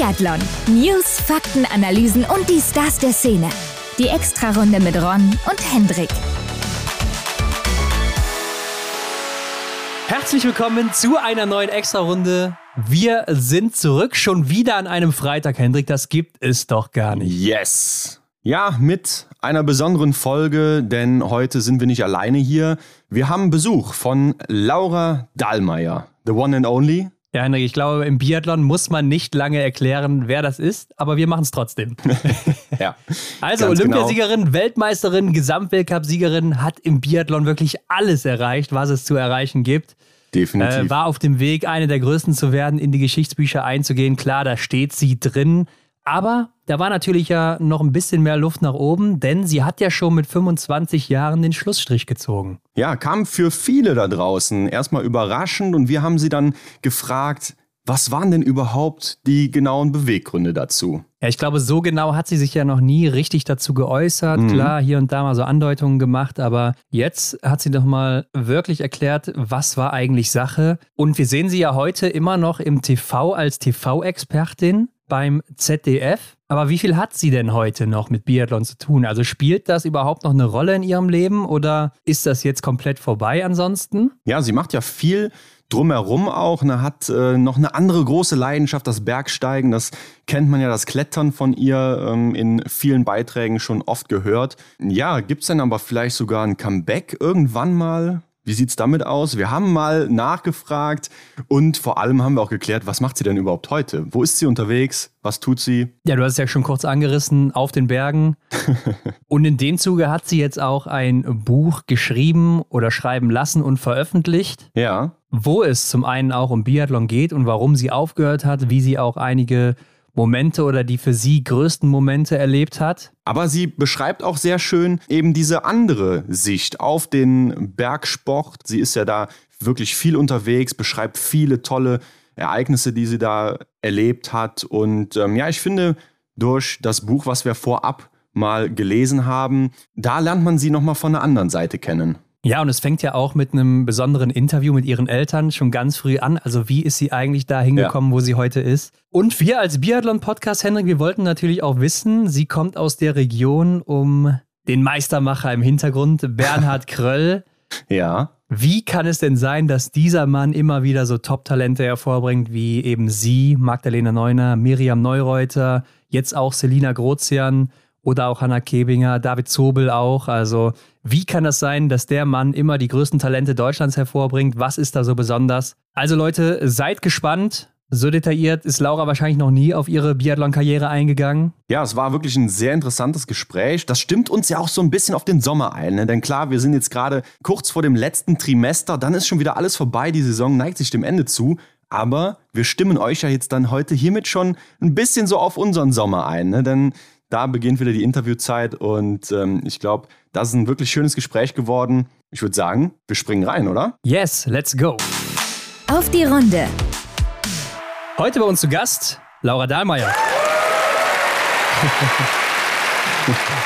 Biathlon. News, Fakten, Analysen und die Stars der Szene. Die Extrarunde mit Ron und Hendrik. Herzlich willkommen zu einer neuen Extrarunde. Wir sind zurück, schon wieder an einem Freitag, Hendrik. Das gibt es doch gar nicht. Yes. Ja, mit einer besonderen Folge, denn heute sind wir nicht alleine hier. Wir haben Besuch von Laura Dahlmeier, the one and only. Ja, Henrik, ich glaube, im Biathlon muss man nicht lange erklären, wer das ist, aber wir machen es trotzdem. ja. Also Olympiasiegerin, genau. Weltmeisterin, Gesamtweltcup-Siegerin hat im Biathlon wirklich alles erreicht, was es zu erreichen gibt. Definitiv. Äh, war auf dem Weg, eine der größten zu werden, in die Geschichtsbücher einzugehen. Klar, da steht sie drin. Aber da war natürlich ja noch ein bisschen mehr Luft nach oben, denn sie hat ja schon mit 25 Jahren den Schlussstrich gezogen. Ja, kam für viele da draußen erstmal überraschend und wir haben sie dann gefragt, was waren denn überhaupt die genauen Beweggründe dazu? Ja, ich glaube, so genau hat sie sich ja noch nie richtig dazu geäußert. Mhm. Klar, hier und da mal so Andeutungen gemacht, aber jetzt hat sie doch mal wirklich erklärt, was war eigentlich Sache. Und wir sehen sie ja heute immer noch im TV als TV-Expertin beim ZDF. Aber wie viel hat sie denn heute noch mit Biathlon zu tun? Also spielt das überhaupt noch eine Rolle in ihrem Leben oder ist das jetzt komplett vorbei ansonsten? Ja, sie macht ja viel drumherum auch. Ne, hat äh, noch eine andere große Leidenschaft, das Bergsteigen. Das kennt man ja, das Klettern von ihr ähm, in vielen Beiträgen schon oft gehört. Ja, gibt es denn aber vielleicht sogar ein Comeback irgendwann mal? Wie sieht es damit aus? Wir haben mal nachgefragt und vor allem haben wir auch geklärt, was macht sie denn überhaupt heute? Wo ist sie unterwegs? Was tut sie? Ja, du hast es ja schon kurz angerissen, auf den Bergen. und in dem Zuge hat sie jetzt auch ein Buch geschrieben oder schreiben lassen und veröffentlicht. Ja. Wo es zum einen auch um Biathlon geht und warum sie aufgehört hat, wie sie auch einige Momente oder die für sie größten Momente erlebt hat. Aber sie beschreibt auch sehr schön eben diese andere Sicht auf den Bergsport. Sie ist ja da wirklich viel unterwegs, beschreibt viele tolle Ereignisse, die sie da erlebt hat. Und ähm, ja, ich finde, durch das Buch, was wir vorab mal gelesen haben, da lernt man sie nochmal von der anderen Seite kennen. Ja, und es fängt ja auch mit einem besonderen Interview mit ihren Eltern schon ganz früh an. Also wie ist sie eigentlich da hingekommen, ja. wo sie heute ist? Und wir als Biathlon-Podcast, Henrik, wir wollten natürlich auch wissen, sie kommt aus der Region um den Meistermacher im Hintergrund, Bernhard Kröll. Ja. Wie kann es denn sein, dass dieser Mann immer wieder so Top-Talente hervorbringt, wie eben sie, Magdalena Neuner, Miriam Neureuter, jetzt auch Selina Grozian oder auch Hanna Kebinger, David Zobel auch. Also wie kann das sein, dass der Mann immer die größten Talente Deutschlands hervorbringt? Was ist da so besonders? Also Leute, seid gespannt. So detailliert ist Laura wahrscheinlich noch nie auf ihre Biathlon-Karriere eingegangen. Ja, es war wirklich ein sehr interessantes Gespräch. Das stimmt uns ja auch so ein bisschen auf den Sommer ein. Ne? Denn klar, wir sind jetzt gerade kurz vor dem letzten Trimester. Dann ist schon wieder alles vorbei. Die Saison neigt sich dem Ende zu. Aber wir stimmen euch ja jetzt dann heute hiermit schon ein bisschen so auf unseren Sommer ein. Ne? Denn da beginnt wieder die Interviewzeit und ähm, ich glaube, das ist ein wirklich schönes Gespräch geworden. Ich würde sagen, wir springen rein, oder? Yes, let's go. Auf die Runde. Heute bei uns zu Gast Laura Dahlmeier.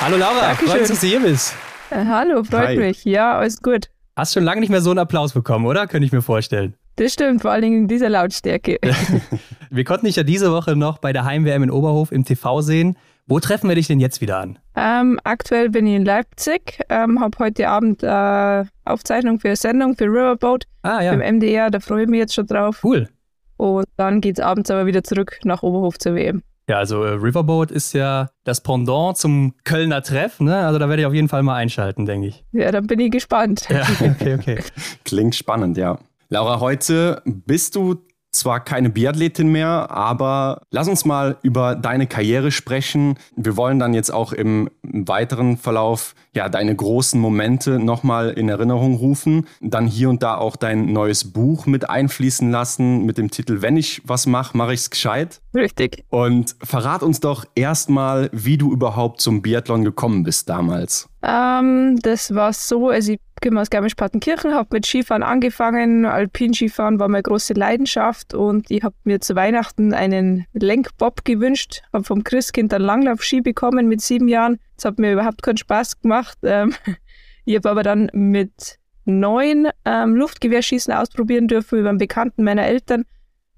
hallo Laura, Dankeschön. freut uns, dass du hier bist. Äh, hallo, freut Hi. mich. Ja, alles gut. Hast schon lange nicht mehr so einen Applaus bekommen, oder? Könnte ich mir vorstellen. Das stimmt, vor allen Dingen in dieser Lautstärke. wir konnten dich ja diese Woche noch bei der Heim-WM in Oberhof im TV sehen. Wo treffen wir dich denn jetzt wieder an? Ähm, aktuell bin ich in Leipzig, ähm, habe heute Abend äh, Aufzeichnung für eine Sendung für Riverboat ah, ja. beim MDR, da freue ich mich jetzt schon drauf. Cool. Und dann geht es abends aber wieder zurück nach Oberhof zur WM. Ja, also äh, Riverboat ist ja das Pendant zum Kölner Treff, ne? Also da werde ich auf jeden Fall mal einschalten, denke ich. Ja, dann bin ich gespannt. Ja, okay, okay. Klingt spannend, ja. Laura, heute bist du zwar keine Biathletin mehr, aber lass uns mal über deine Karriere sprechen. Wir wollen dann jetzt auch im weiteren Verlauf ja deine großen Momente nochmal in Erinnerung rufen. Dann hier und da auch dein neues Buch mit einfließen lassen mit dem Titel Wenn ich was mache, mache ich es gescheit. Richtig. Und verrat uns doch erstmal, wie du überhaupt zum Biathlon gekommen bist damals. Ähm, das war so, also ich komme aus Garmisch-Partenkirchen, habe mit Skifahren angefangen. Alpinskifahren war meine große Leidenschaft und ich habe mir zu Weihnachten einen Lenkbob gewünscht, habe vom Christkind einen Langlaufski bekommen mit sieben Jahren. Das hat mir überhaupt keinen Spaß gemacht. Ähm, ich habe aber dann mit neun ähm, Luftgewehrschießen ausprobieren dürfen über einen Bekannten meiner Eltern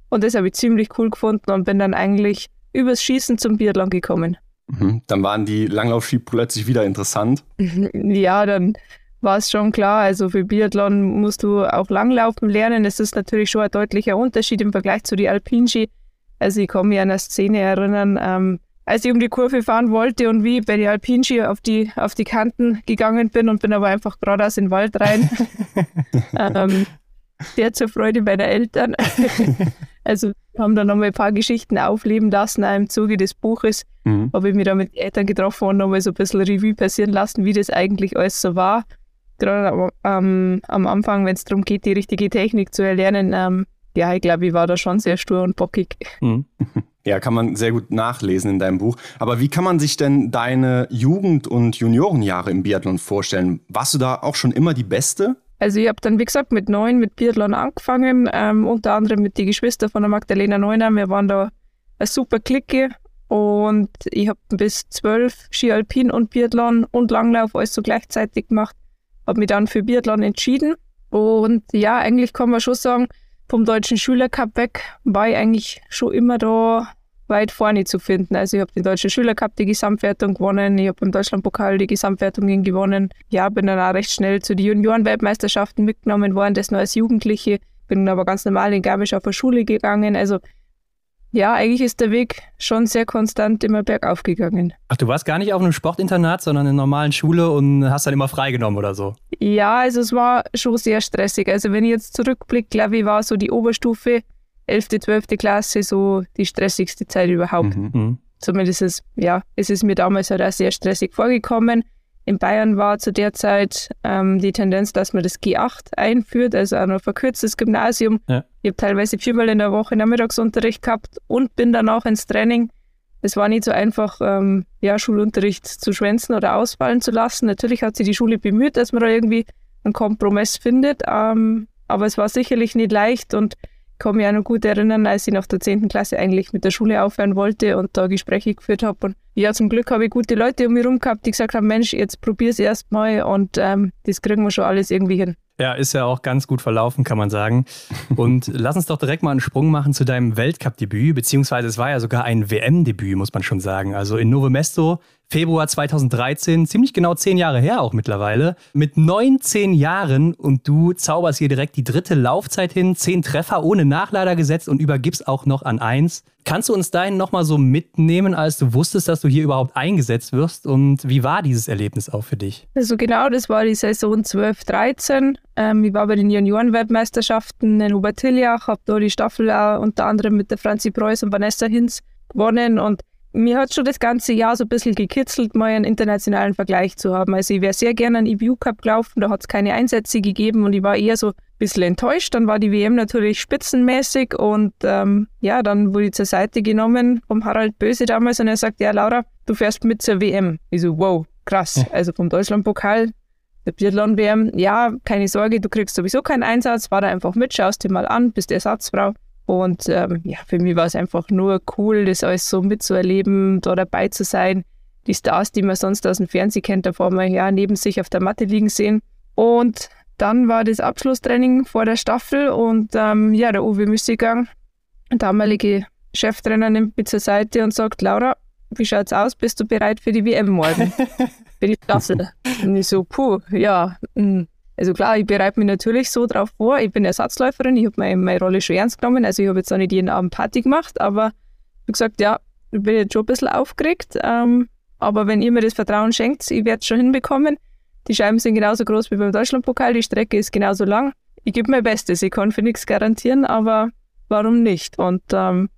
und das habe ich ziemlich cool gefunden und bin dann eigentlich übers Schießen zum Biathlon gekommen. Mhm. Dann waren die Langlaufski plötzlich wieder interessant. ja, dann war es schon klar. Also für Biathlon musst du auch Langlaufen lernen. Es ist natürlich schon ein deutlicher Unterschied im Vergleich zu die Alpinski. Also ich kann mich an eine Szene erinnern, ähm, als ich um die Kurve fahren wollte und wie bei den Alpinski auf die, auf die Kanten gegangen bin und bin aber einfach geradeaus in den Wald rein. ähm, sehr zur Freude meiner Eltern. also haben dann nochmal ein paar Geschichten aufleben lassen, auch im Zuge des Buches. Mhm. Habe ich mich da mit den Eltern getroffen und nochmal so ein bisschen Revue passieren lassen, wie das eigentlich alles so war. Gerade ähm, am Anfang, wenn es darum geht, die richtige Technik zu erlernen, ähm, ja, ich glaube, ich war da schon sehr stur und bockig. Mhm. Ja, kann man sehr gut nachlesen in deinem Buch. Aber wie kann man sich denn deine Jugend- und Juniorenjahre im Biathlon vorstellen? Warst du da auch schon immer die Beste? Also ich habe dann, wie gesagt, mit neun mit Biathlon angefangen, ähm, unter anderem mit den Geschwistern von der Magdalena Neuner. Wir waren da eine super Clique und ich habe bis zwölf Ski Alpin und Biathlon und Langlauf alles so gleichzeitig gemacht. Habe mich dann für Biathlon entschieden und ja, eigentlich kann man schon sagen, vom Deutschen Schülercup weg war ich eigentlich schon immer da weit vorne zu finden. Also ich habe den Deutschen Schülercup die Gesamtwertung gewonnen, ich habe im Deutschlandpokal die Gesamtwertungen gewonnen. Ja, bin dann auch recht schnell zu den Juniorenweltmeisterschaften mitgenommen worden, das nur als Jugendliche. Bin aber ganz normal in Garmisch auf der Schule gegangen. Also ja, eigentlich ist der Weg schon sehr konstant immer bergauf gegangen. Ach, du warst gar nicht auf einem Sportinternat, sondern in einer normalen Schule und hast dann immer freigenommen oder so? Ja, also es war schon sehr stressig. Also wenn ich jetzt zurückblicke, glaube ich, war so die Oberstufe 11., 12. Klasse so die stressigste Zeit überhaupt. Mhm. mhm. Zumindest ist, ja, es ist mir damals halt auch sehr stressig vorgekommen. In Bayern war zu der Zeit ähm, die Tendenz, dass man das G8 einführt, also auch noch verkürztes Gymnasium. Ja. Ich habe teilweise viermal in der Woche Nachmittagsunterricht gehabt und bin dann auch ins Training. Es war nicht so einfach, ähm, ja, Schulunterricht zu schwänzen oder ausfallen zu lassen. Natürlich hat sich die Schule bemüht, dass man da irgendwie einen Kompromiss findet, ähm, aber es war sicherlich nicht leicht und kann mich auch noch gut erinnern, als ich nach der 10. Klasse eigentlich mit der Schule aufhören wollte und da Gespräche geführt habe. Und ja, zum Glück habe ich gute Leute um mich herum gehabt, die gesagt haben, Mensch, jetzt probier es erst mal und ähm, das kriegen wir schon alles irgendwie hin. Ja, ist ja auch ganz gut verlaufen, kann man sagen. Und lass uns doch direkt mal einen Sprung machen zu deinem Weltcup-Debüt, beziehungsweise es war ja sogar ein WM-Debüt, muss man schon sagen. Also in Novo Mesto, Februar 2013, ziemlich genau zehn Jahre her auch mittlerweile. Mit 19 Jahren und du zauberst hier direkt die dritte Laufzeit hin, zehn Treffer ohne Nachlader gesetzt und übergibst auch noch an eins. Kannst du uns dahin nochmal so mitnehmen, als du wusstest, dass du hier überhaupt eingesetzt wirst? Und wie war dieses Erlebnis auch für dich? Also genau, das war die Saison 12, 13. Ähm, ich war bei den Juniorenweltmeisterschaften in Obertiljach, habe da die Staffel auch unter anderem mit der Franzi Preuß und Vanessa Hinz gewonnen und mir hat schon das ganze Jahr so ein bisschen gekitzelt, mal einen internationalen Vergleich zu haben. Also ich wäre sehr gerne einen EBU Cup gelaufen, da hat es keine Einsätze gegeben und ich war eher so ein bisschen enttäuscht. Dann war die WM natürlich spitzenmäßig und ähm, ja, dann wurde ich zur Seite genommen vom Harald Böse damals und er sagt, ja Laura, du fährst mit zur WM. Ich so, wow, krass. Also vom Deutschlandpokal, der Biathlon-WM, ja, keine Sorge, du kriegst sowieso keinen Einsatz, war da einfach mit, schaust dir mal an, bist Ersatzfrau. Und ähm, ja, für mich war es einfach nur cool, das alles so mitzuerleben, da dabei zu sein. Die Stars, die man sonst aus dem Fernsehen kennt, da vor man ja neben sich auf der Matte liegen sehen. Und dann war das Abschlusstraining vor der Staffel und ähm, ja, der Uwe Müssiggang, der damalige Cheftrainer, nimmt mich zur Seite und sagt, Laura, wie schaut's aus? Bist du bereit für die WM morgen? für die Staffel. und ich so, puh, ja, mh, hm, also klar, ich bereite mich natürlich so drauf vor. Ich bin Ersatzläuferin, ich habe meine, meine Rolle schon ernst genommen. Also ich habe jetzt auch nicht jeden Abend Party gemacht, aber wie gesagt, ja, ich bin jetzt schon ein bisschen aufgeregt. Ähm, aber wenn ihr mir das Vertrauen schenkt, ich werde es schon hinbekommen. Die Scheiben sind genauso groß wie beim Deutschlandpokal, die Strecke ist genauso lang. Ich gebe mein Bestes, ich kann für nichts garantieren, aber warum nicht? Und ähm,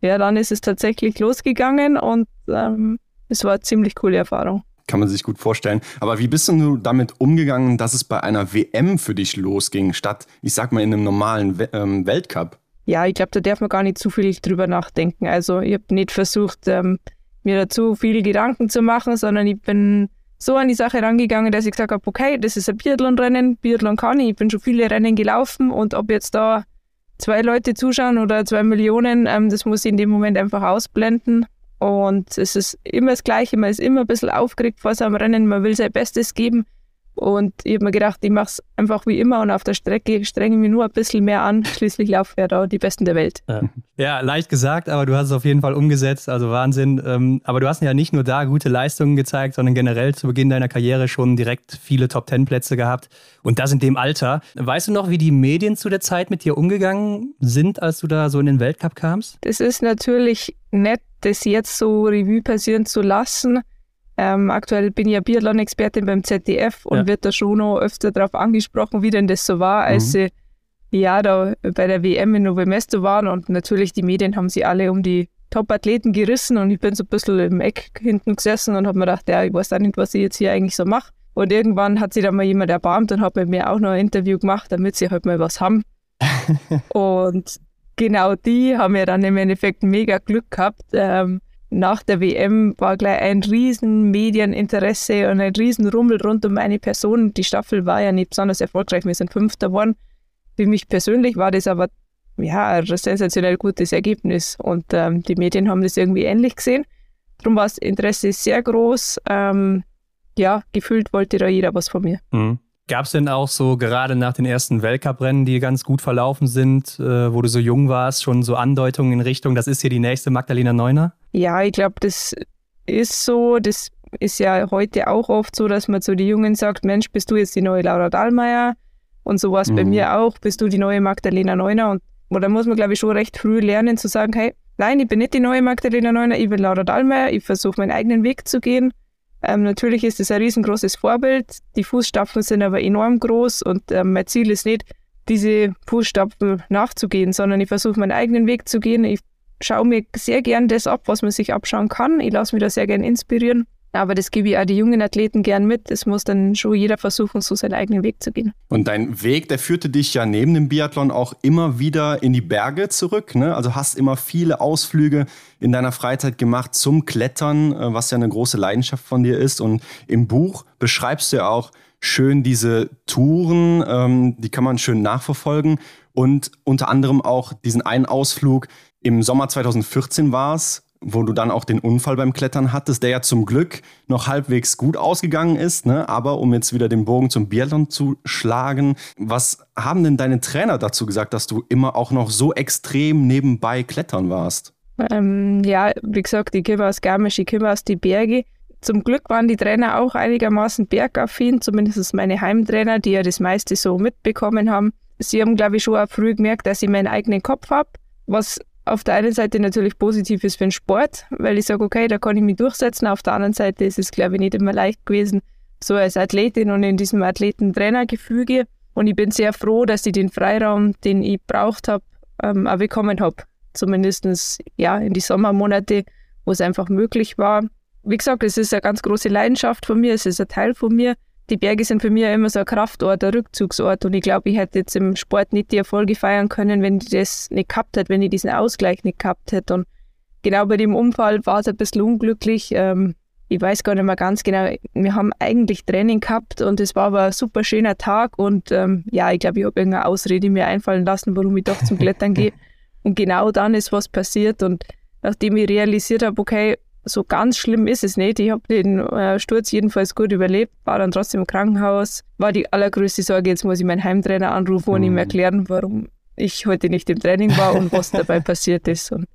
ja, dann ist es tatsächlich losgegangen und ähm, es war eine ziemlich coole Erfahrung kann man sich gut vorstellen. Aber wie bist du damit umgegangen, dass es bei einer WM für dich losging, statt, ich sag mal, in einem normalen ähm, Weltcup? Ja, ich glaube, da darf man gar nicht zu viel drüber nachdenken. Also ich habe nicht versucht, ähm, mir dazu viele Gedanken zu machen, sondern ich bin so an die Sache rangegangen, dass ich gesagt habe, okay, das ist ein Biathlon-Rennen, Biathlon kann ich, ich bin schon viele Rennen gelaufen und ob jetzt da zwei Leute zuschauen oder zwei Millionen, ähm, das muss ich in dem Moment einfach ausblenden und es ist immer das Gleiche, man ist immer ein bisschen aufgeregt vor seinem Rennen, man will sein Bestes geben. Und ich habe mir gedacht, ich mache es einfach wie immer und auf der Strecke strenge ich mich nur ein bisschen mehr an. Schließlich laufen wir da die Besten der Welt. Ja. ja. leicht gesagt, aber du hast es auf jeden Fall umgesetzt. Also Wahnsinn. Ähm, aber du hast ja nicht nur da gute Leistungen gezeigt, sondern generell zu Beginn deiner Karriere schon direkt viele Top-Ten-Plätze gehabt. Und das in dem Alter. Weißt du noch, wie die Medien zu der Zeit mit dir umgegangen sind, als du da so in den Weltcup kamst? Das ist natürlich nett, das jetzt so Revue passieren zu lassen. Ähm, aktuell bin ich ja Biathlon-Expertin beim ZDF und ja. wird da schon noch öfter darauf angesprochen, wie denn das so war, als mhm. sie ja da bei der WM in Novo Mesto waren. Und natürlich, die Medien haben sie alle um die Top-Athleten gerissen und ich bin so ein bisschen im Eck hinten gesessen und habe mir gedacht, ja, ich weiß auch nicht, was ich jetzt hier eigentlich so mache. Und irgendwann hat sich dann mal jemand erbarmt und hat mit mir auch noch ein Interview gemacht, damit sie halt mal was haben. und genau die haben ja dann im Endeffekt mega Glück gehabt. Ähm, nach der WM war gleich ein riesen Medieninteresse und ein riesen Rummel rund um meine Person. Die Staffel war ja nicht besonders erfolgreich, wir sind Fünfter geworden. Für mich persönlich war das aber ja, ein sensationell gutes Ergebnis und ähm, die Medien haben das irgendwie ähnlich gesehen. Darum war das Interesse sehr groß. Ähm, ja, gefühlt wollte da jeder was von mir. Mhm. Gab es denn auch so gerade nach den ersten Weltcuprennen, die ganz gut verlaufen sind, äh, wo du so jung warst, schon so Andeutungen in Richtung, das ist hier die nächste Magdalena Neuner? Ja, ich glaube, das ist so. Das ist ja heute auch oft so, dass man zu den Jungen sagt, Mensch, bist du jetzt die neue Laura Dahlmeier? Und so war es mhm. bei mir auch, bist du die neue Magdalena Neuner? Und da muss man, glaube ich, schon recht früh lernen zu sagen, hey, nein, ich bin nicht die neue Magdalena Neuner, ich bin Laura Dahlmeier, ich versuche meinen eigenen Weg zu gehen ähm, natürlich ist es ein riesengroßes Vorbild. Die Fußstapfen sind aber enorm groß und ähm, mein Ziel ist nicht, diese Fußstapfen nachzugehen, sondern ich versuche meinen eigenen Weg zu gehen. Ich schaue mir sehr gern das ab, was man sich abschauen kann. Ich lasse mich da sehr gern inspirieren. Aber das gebe ich auch die jungen Athleten gern mit. Es muss dann schon jeder versuchen, so seinen eigenen Weg zu gehen. Und dein Weg, der führte dich ja neben dem Biathlon auch immer wieder in die Berge zurück. Ne? Also hast immer viele Ausflüge in deiner Freizeit gemacht zum Klettern, äh, was ja eine große Leidenschaft von dir ist. Und im Buch beschreibst du ja auch schön diese Touren, ähm, die kann man schön nachverfolgen. Und unter anderem auch diesen einen Ausflug im Sommer 2014 war es, wo du dann auch den Unfall beim Klettern hattest, der ja zum Glück noch halbwegs gut ausgegangen ist. Ne? Aber um jetzt wieder den Bogen zum Biathlon zu schlagen, was haben denn deine Trainer dazu gesagt, dass du immer auch noch so extrem nebenbei klettern warst? Ähm, ja, wie gesagt, ich komme aus Garmisch, ich komme aus die Berge. Zum Glück waren die Trainer auch einigermaßen bergaffin, zumindest meine Heimtrainer, die ja das meiste so mitbekommen haben. Sie haben, glaube ich, schon auch früh gemerkt, dass ich meinen eigenen Kopf habe, was auf der einen Seite natürlich positiv ist für den Sport, weil ich sage, okay, da kann ich mich durchsetzen. Auf der anderen Seite ist es, glaube ich, nicht immer leicht gewesen, so als Athletin und in diesem Athleten-Trainer-Gefüge. Und ich bin sehr froh, dass ich den Freiraum, den ich braucht habe, ähm, auch bekommen habe. Zumindest ja, in die Sommermonate, wo es einfach möglich war. Wie gesagt, es ist eine ganz große Leidenschaft von mir, es ist ein Teil von mir die Berge sind für mich immer so ein Kraftort, ein Rückzugsort. Und ich glaube, ich hätte jetzt im Sport nicht die Erfolge feiern können, wenn ich das nicht gehabt hätte, wenn ich diesen Ausgleich nicht gehabt hätte. Und genau bei dem Unfall war es ein bisschen unglücklich. Ähm, ich weiß gar nicht mehr ganz genau. Wir haben eigentlich Training gehabt und es war aber ein super schöner Tag. Und ähm, ja, ich glaube, ich habe irgendeine Ausrede mir einfallen lassen, warum ich doch zum Klettern gehe. Und genau dann ist was passiert. Und nachdem ich realisiert habe, okay, so ganz schlimm ist es nicht. Ich habe den äh, Sturz jedenfalls gut überlebt, war dann trotzdem im Krankenhaus. War die allergrößte Sorge, jetzt muss ich meinen Heimtrainer anrufen und mhm. ihm erklären, warum ich heute nicht im Training war und was dabei passiert ist. Und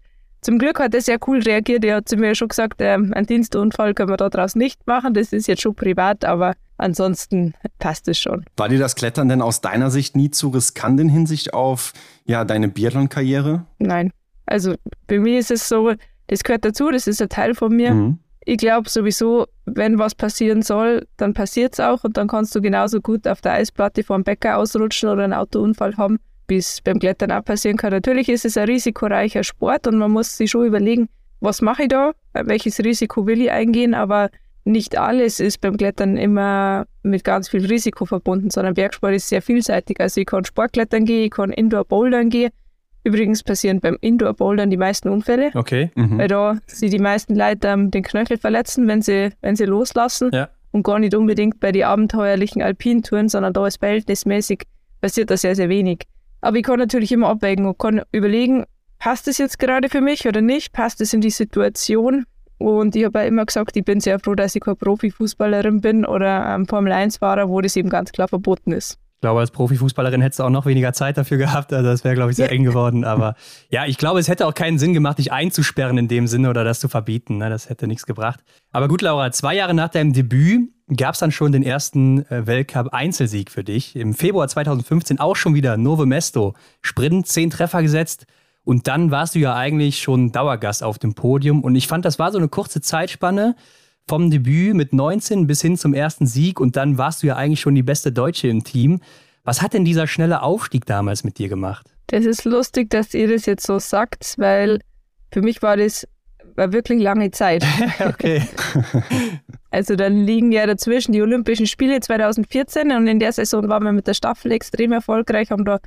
zum Glück hat er sehr cool reagiert. Er hat zu mir schon gesagt, äh, einen Dienstunfall können wir daraus nicht machen. Das ist jetzt schon privat, aber ansonsten passt es schon. War dir das Klettern denn aus deiner Sicht nie zu riskant in Hinsicht auf ja, deine Biathlon-Karriere? Nein. Also bei mir ist es so, das gehört dazu, das ist ein Teil von mir. Mhm. Ich glaube sowieso, wenn was passieren soll, dann passiert es auch und dann kannst du genauso gut auf der Eisplatte vor dem Bäcker ausrutschen oder einen Autounfall haben, wie es beim Klettern auch passieren kann. Natürlich ist es ein risikoreicher Sport und man muss sich schon überlegen, was mache ich da, welches Risiko will ich eingehen, aber nicht alles ist beim Klettern immer mit ganz viel Risiko verbunden, sondern Bergsport ist sehr vielseitig. Also ich kann Sportklettern gehen, ich kann Indoor-Bouldern gehen, Übrigens passieren beim Indoor-Bouldern die meisten Unfälle. Okay. Mhm. Weil da sie die meisten Leute ähm, den Knöchel verletzen, wenn sie, wenn sie loslassen. Ja. Und gar nicht unbedingt bei den abenteuerlichen Alpintouren, sondern da ist verhältnismäßig passiert da sehr, sehr wenig. Aber ich kann natürlich immer abwägen und kann überlegen, passt es jetzt gerade für mich oder nicht? Passt es in die Situation? Und ich habe ja immer gesagt, ich bin sehr froh, dass ich keine Profifußballerin bin oder ein Formel-1-Fahrer, wo das eben ganz klar verboten ist. Ich glaube, als Profifußballerin hättest du auch noch weniger Zeit dafür gehabt. Also das wäre, glaube ich, sehr eng geworden. Aber ja, ich glaube, es hätte auch keinen Sinn gemacht, dich einzusperren in dem Sinne oder das zu verbieten. Ne? Das hätte nichts gebracht. Aber gut, Laura, zwei Jahre nach deinem Debüt gab es dann schon den ersten äh, Weltcup-Einzelsieg für dich. Im Februar 2015 auch schon wieder Novo Mesto. Sprint, zehn Treffer gesetzt. Und dann warst du ja eigentlich schon Dauergast auf dem Podium. Und ich fand, das war so eine kurze Zeitspanne vom Debüt mit 19 bis hin zum ersten Sieg. Und dann warst du ja eigentlich schon die beste Deutsche im Team. Was hat denn dieser schnelle Aufstieg damals mit dir gemacht? Das ist lustig, dass ihr das jetzt so sagt, weil für mich war das war wirklich lange Zeit. okay. also dann liegen ja dazwischen die Olympischen Spiele 2014 und in der Saison waren wir mit der Staffel extrem erfolgreich, haben da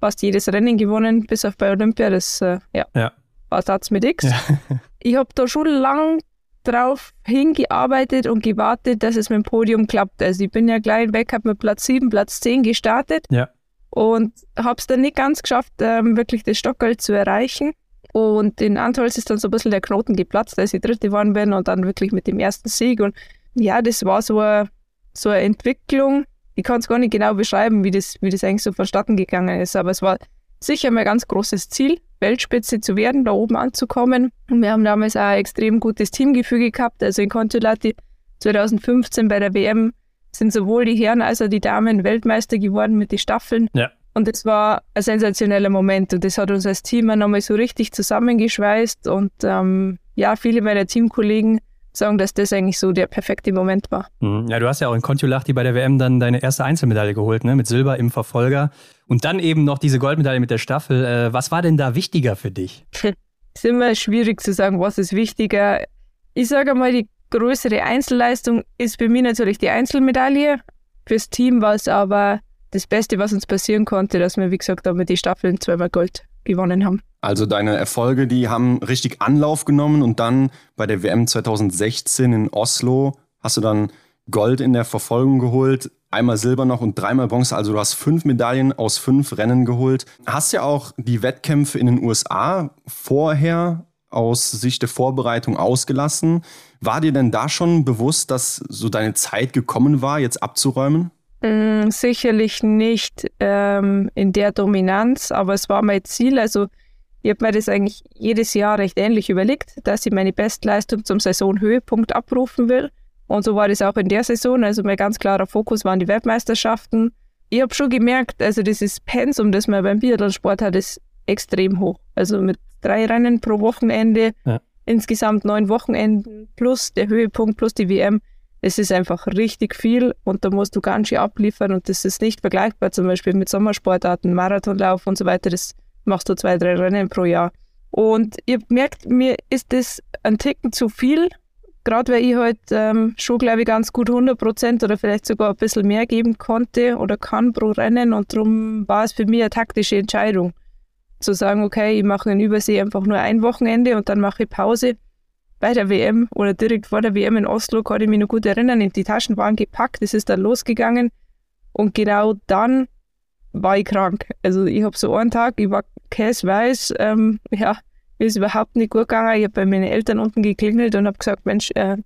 fast jedes Rennen gewonnen, bis auf bei Olympia. Das äh, ja, ja. war Satz mit X. Ja. ich habe da schon lang drauf hingearbeitet und gewartet, dass es mit dem Podium klappt. Also ich bin ja gleich im Weltcup mit Platz 7, Platz 10 gestartet ja. und habe es dann nicht ganz geschafft, ähm, wirklich das Stockgeld zu erreichen. Und in Antholz ist dann so ein bisschen der Knoten geplatzt, als ich Dritte geworden bin und dann wirklich mit dem ersten Sieg. Und ja, das war so eine, so eine Entwicklung. Ich kann es gar nicht genau beschreiben, wie das, wie das eigentlich so vonstatten gegangen ist, aber es war sicher mein ganz großes Ziel, Weltspitze zu werden, da oben anzukommen. Und wir haben damals auch ein extrem gutes Teamgefüge gehabt. Also in Contiolati 2015 bei der WM sind sowohl die Herren als auch die Damen Weltmeister geworden mit den Staffeln. Ja. Und es war ein sensationeller Moment und das hat uns als Team nochmal so richtig zusammengeschweißt. Und ähm, ja, viele meiner Teamkollegen sagen, dass das eigentlich so der perfekte Moment war. Mhm. Ja, du hast ja auch in Kontiolahti bei der WM dann deine erste Einzelmedaille geholt, ne? mit Silber im Verfolger. Und dann eben noch diese Goldmedaille mit der Staffel. Äh, was war denn da wichtiger für dich? Es ist immer schwierig zu sagen, was ist wichtiger. Ich sage mal, die größere Einzelleistung ist für mich natürlich die Einzelmedaille. Fürs Team war es aber das Beste, was uns passieren konnte, dass wir, wie gesagt, damit die Staffeln zweimal Gold gewonnen haben. Also deine Erfolge, die haben richtig Anlauf genommen und dann bei der WM 2016 in Oslo hast du dann Gold in der Verfolgung geholt, einmal Silber noch und dreimal Bronze. Also du hast fünf Medaillen aus fünf Rennen geholt. Hast ja auch die Wettkämpfe in den USA vorher aus Sicht der Vorbereitung ausgelassen. War dir denn da schon bewusst, dass so deine Zeit gekommen war, jetzt abzuräumen? Mm, sicherlich nicht ähm, in der Dominanz, aber es war mein Ziel. Also ich habe mir das eigentlich jedes Jahr recht ähnlich überlegt, dass ich meine Bestleistung zum Saisonhöhepunkt abrufen will. Und so war das auch in der Saison. Also mein ganz klarer Fokus waren die Weltmeisterschaften. Ich habe schon gemerkt, also dieses Pensum, das man beim Biathlonsport hat, ist extrem hoch. Also mit drei Rennen pro Wochenende, ja. insgesamt neun Wochenenden plus der Höhepunkt plus die WM es ist einfach richtig viel und da musst du ganz schön abliefern und das ist nicht vergleichbar zum Beispiel mit Sommersportarten, Marathonlauf und so weiter. Das machst du zwei, drei Rennen pro Jahr. Und ihr merkt, mir ist das ein Ticken zu viel, gerade weil ich halt ähm, schon, glaube ich, ganz gut 100 Prozent oder vielleicht sogar ein bisschen mehr geben konnte oder kann pro Rennen und darum war es für mich eine taktische Entscheidung, zu sagen, okay, ich mache in Übersee einfach nur ein Wochenende und dann mache ich Pause bei der WM oder direkt vor der WM in Oslo, kann ich mich noch gut erinnern, die Taschen waren gepackt, es ist dann losgegangen und genau dann war ich krank. Also ich habe so einen Tag, ich war käseweiß, ähm, ja, mir ist überhaupt nicht gut gegangen. Ich habe bei meinen Eltern unten geklingelt und habe gesagt, Mensch, äh,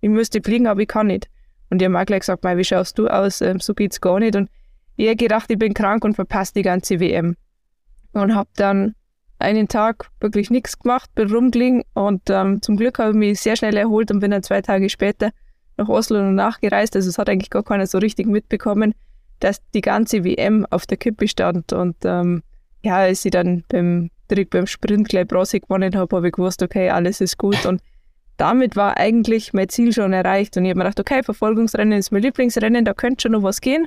ich müsste fliegen, aber ich kann nicht. Und die haben auch gleich gesagt, wie schaust du aus? Ähm, so geht's gar nicht. Und ich habe gedacht, ich bin krank und verpasse die ganze WM. Und habe dann einen Tag wirklich nichts gemacht, bin rumgelegen und ähm, zum Glück habe ich mich sehr schnell erholt und bin dann zwei Tage später nach Oslo und nachgereist. Also es hat eigentlich gar keiner so richtig mitbekommen, dass die ganze WM auf der Kippe stand. Und ähm, ja, als ich dann beim, direkt beim Sprint gleich Bronze gewonnen habe, habe ich gewusst, okay, alles ist gut. Und damit war eigentlich mein Ziel schon erreicht. Und ich habe mir gedacht, okay, Verfolgungsrennen ist mein Lieblingsrennen, da könnte schon noch was gehen.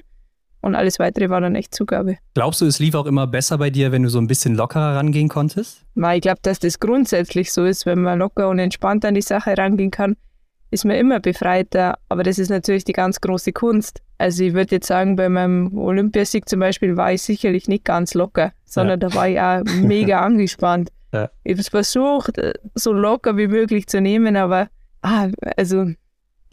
Und alles weitere war dann echt Zugabe. Glaubst du, es lief auch immer besser bei dir, wenn du so ein bisschen lockerer rangehen konntest? Ich glaube, dass das grundsätzlich so ist, wenn man locker und entspannt an die Sache rangehen kann, ist man immer befreiter. Aber das ist natürlich die ganz große Kunst. Also ich würde jetzt sagen, bei meinem Olympiasieg zum Beispiel war ich sicherlich nicht ganz locker, sondern ja. da war ich auch mega angespannt. Ja. Ich habe es versucht, so locker wie möglich zu nehmen, aber ah, also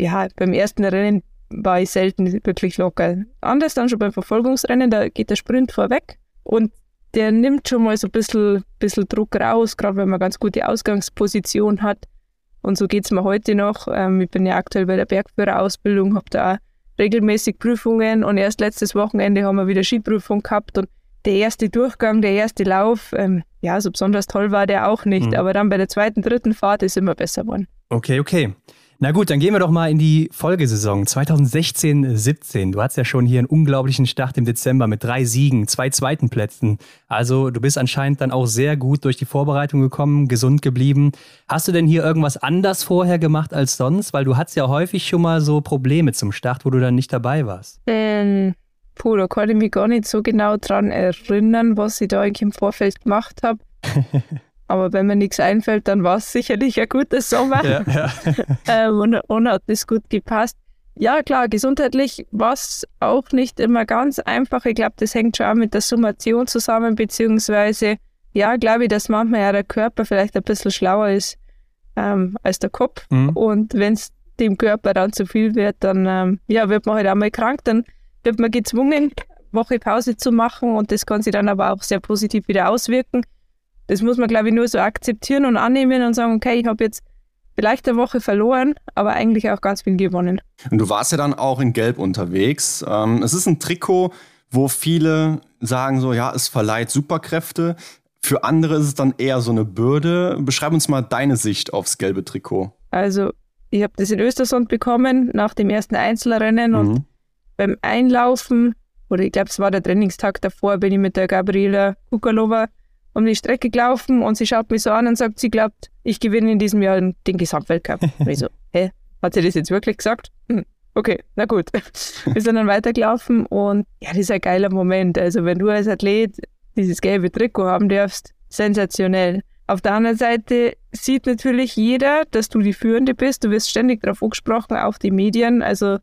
ja, beim ersten Rennen war ich selten wirklich locker. Anders dann schon beim Verfolgungsrennen, da geht der Sprint vorweg und der nimmt schon mal so ein bisschen, bisschen Druck raus, gerade wenn man ganz gute Ausgangsposition hat. Und so geht es mir heute noch. Ähm, ich bin ja aktuell bei der Bergführerausbildung, habe da auch regelmäßig Prüfungen und erst letztes Wochenende haben wir wieder Skiprüfung gehabt und der erste Durchgang, der erste Lauf, ähm, ja, so besonders toll war der auch nicht, mhm. aber dann bei der zweiten, dritten Fahrt ist immer besser geworden. Okay, okay. Na gut, dann gehen wir doch mal in die Folgesaison 2016-17. Du hast ja schon hier einen unglaublichen Start im Dezember mit drei Siegen, zwei zweiten Plätzen. Also du bist anscheinend dann auch sehr gut durch die Vorbereitung gekommen, gesund geblieben. Hast du denn hier irgendwas anders vorher gemacht als sonst? Weil du hattest ja häufig schon mal so Probleme zum Start, wo du dann nicht dabei warst. Ähm, puh, da kann ich mich gar nicht so genau dran erinnern, was ich da eigentlich im Vorfeld gemacht habe. Aber wenn mir nichts einfällt, dann war es sicherlich ein guter Sommer. Ja, ja. ähm, und, und hat das gut gepasst. Ja, klar, gesundheitlich war es auch nicht immer ganz einfach. Ich glaube, das hängt schon auch mit der Summation zusammen, beziehungsweise, ja, glaube ich, dass manchmal ja der Körper vielleicht ein bisschen schlauer ist ähm, als der Kopf. Mhm. Und wenn es dem Körper dann zu viel wird, dann ähm, ja, wird man halt einmal krank, dann wird man gezwungen, Woche Pause zu machen und das kann sich dann aber auch sehr positiv wieder auswirken das muss man, glaube ich, nur so akzeptieren und annehmen und sagen, okay, ich habe jetzt vielleicht eine Woche verloren, aber eigentlich auch ganz viel gewonnen. Und du warst ja dann auch in Gelb unterwegs. Ähm, es ist ein Trikot, wo viele sagen so, ja, es verleiht Superkräfte. Für andere ist es dann eher so eine Bürde. Beschreib uns mal deine Sicht aufs gelbe Trikot. Also, ich habe das in Östersund bekommen nach dem ersten Einzelrennen mhm. und beim Einlaufen, oder ich glaube, es war der Trainingstag davor, bin ich mit der Gabriela Kukalova um die Strecke gelaufen und sie schaut mich so an und sagt, sie glaubt, ich gewinne in diesem Jahr den Gesamtweltcup. und ich so, hä? Hat sie das jetzt wirklich gesagt? Hm, okay, na gut. Wir sind dann weitergelaufen und ja, das ist ein geiler Moment. Also wenn du als Athlet dieses gelbe Trikot haben darfst, sensationell. Auf der anderen Seite sieht natürlich jeder, dass du die Führende bist. Du wirst ständig darauf angesprochen, auch die Medien. Also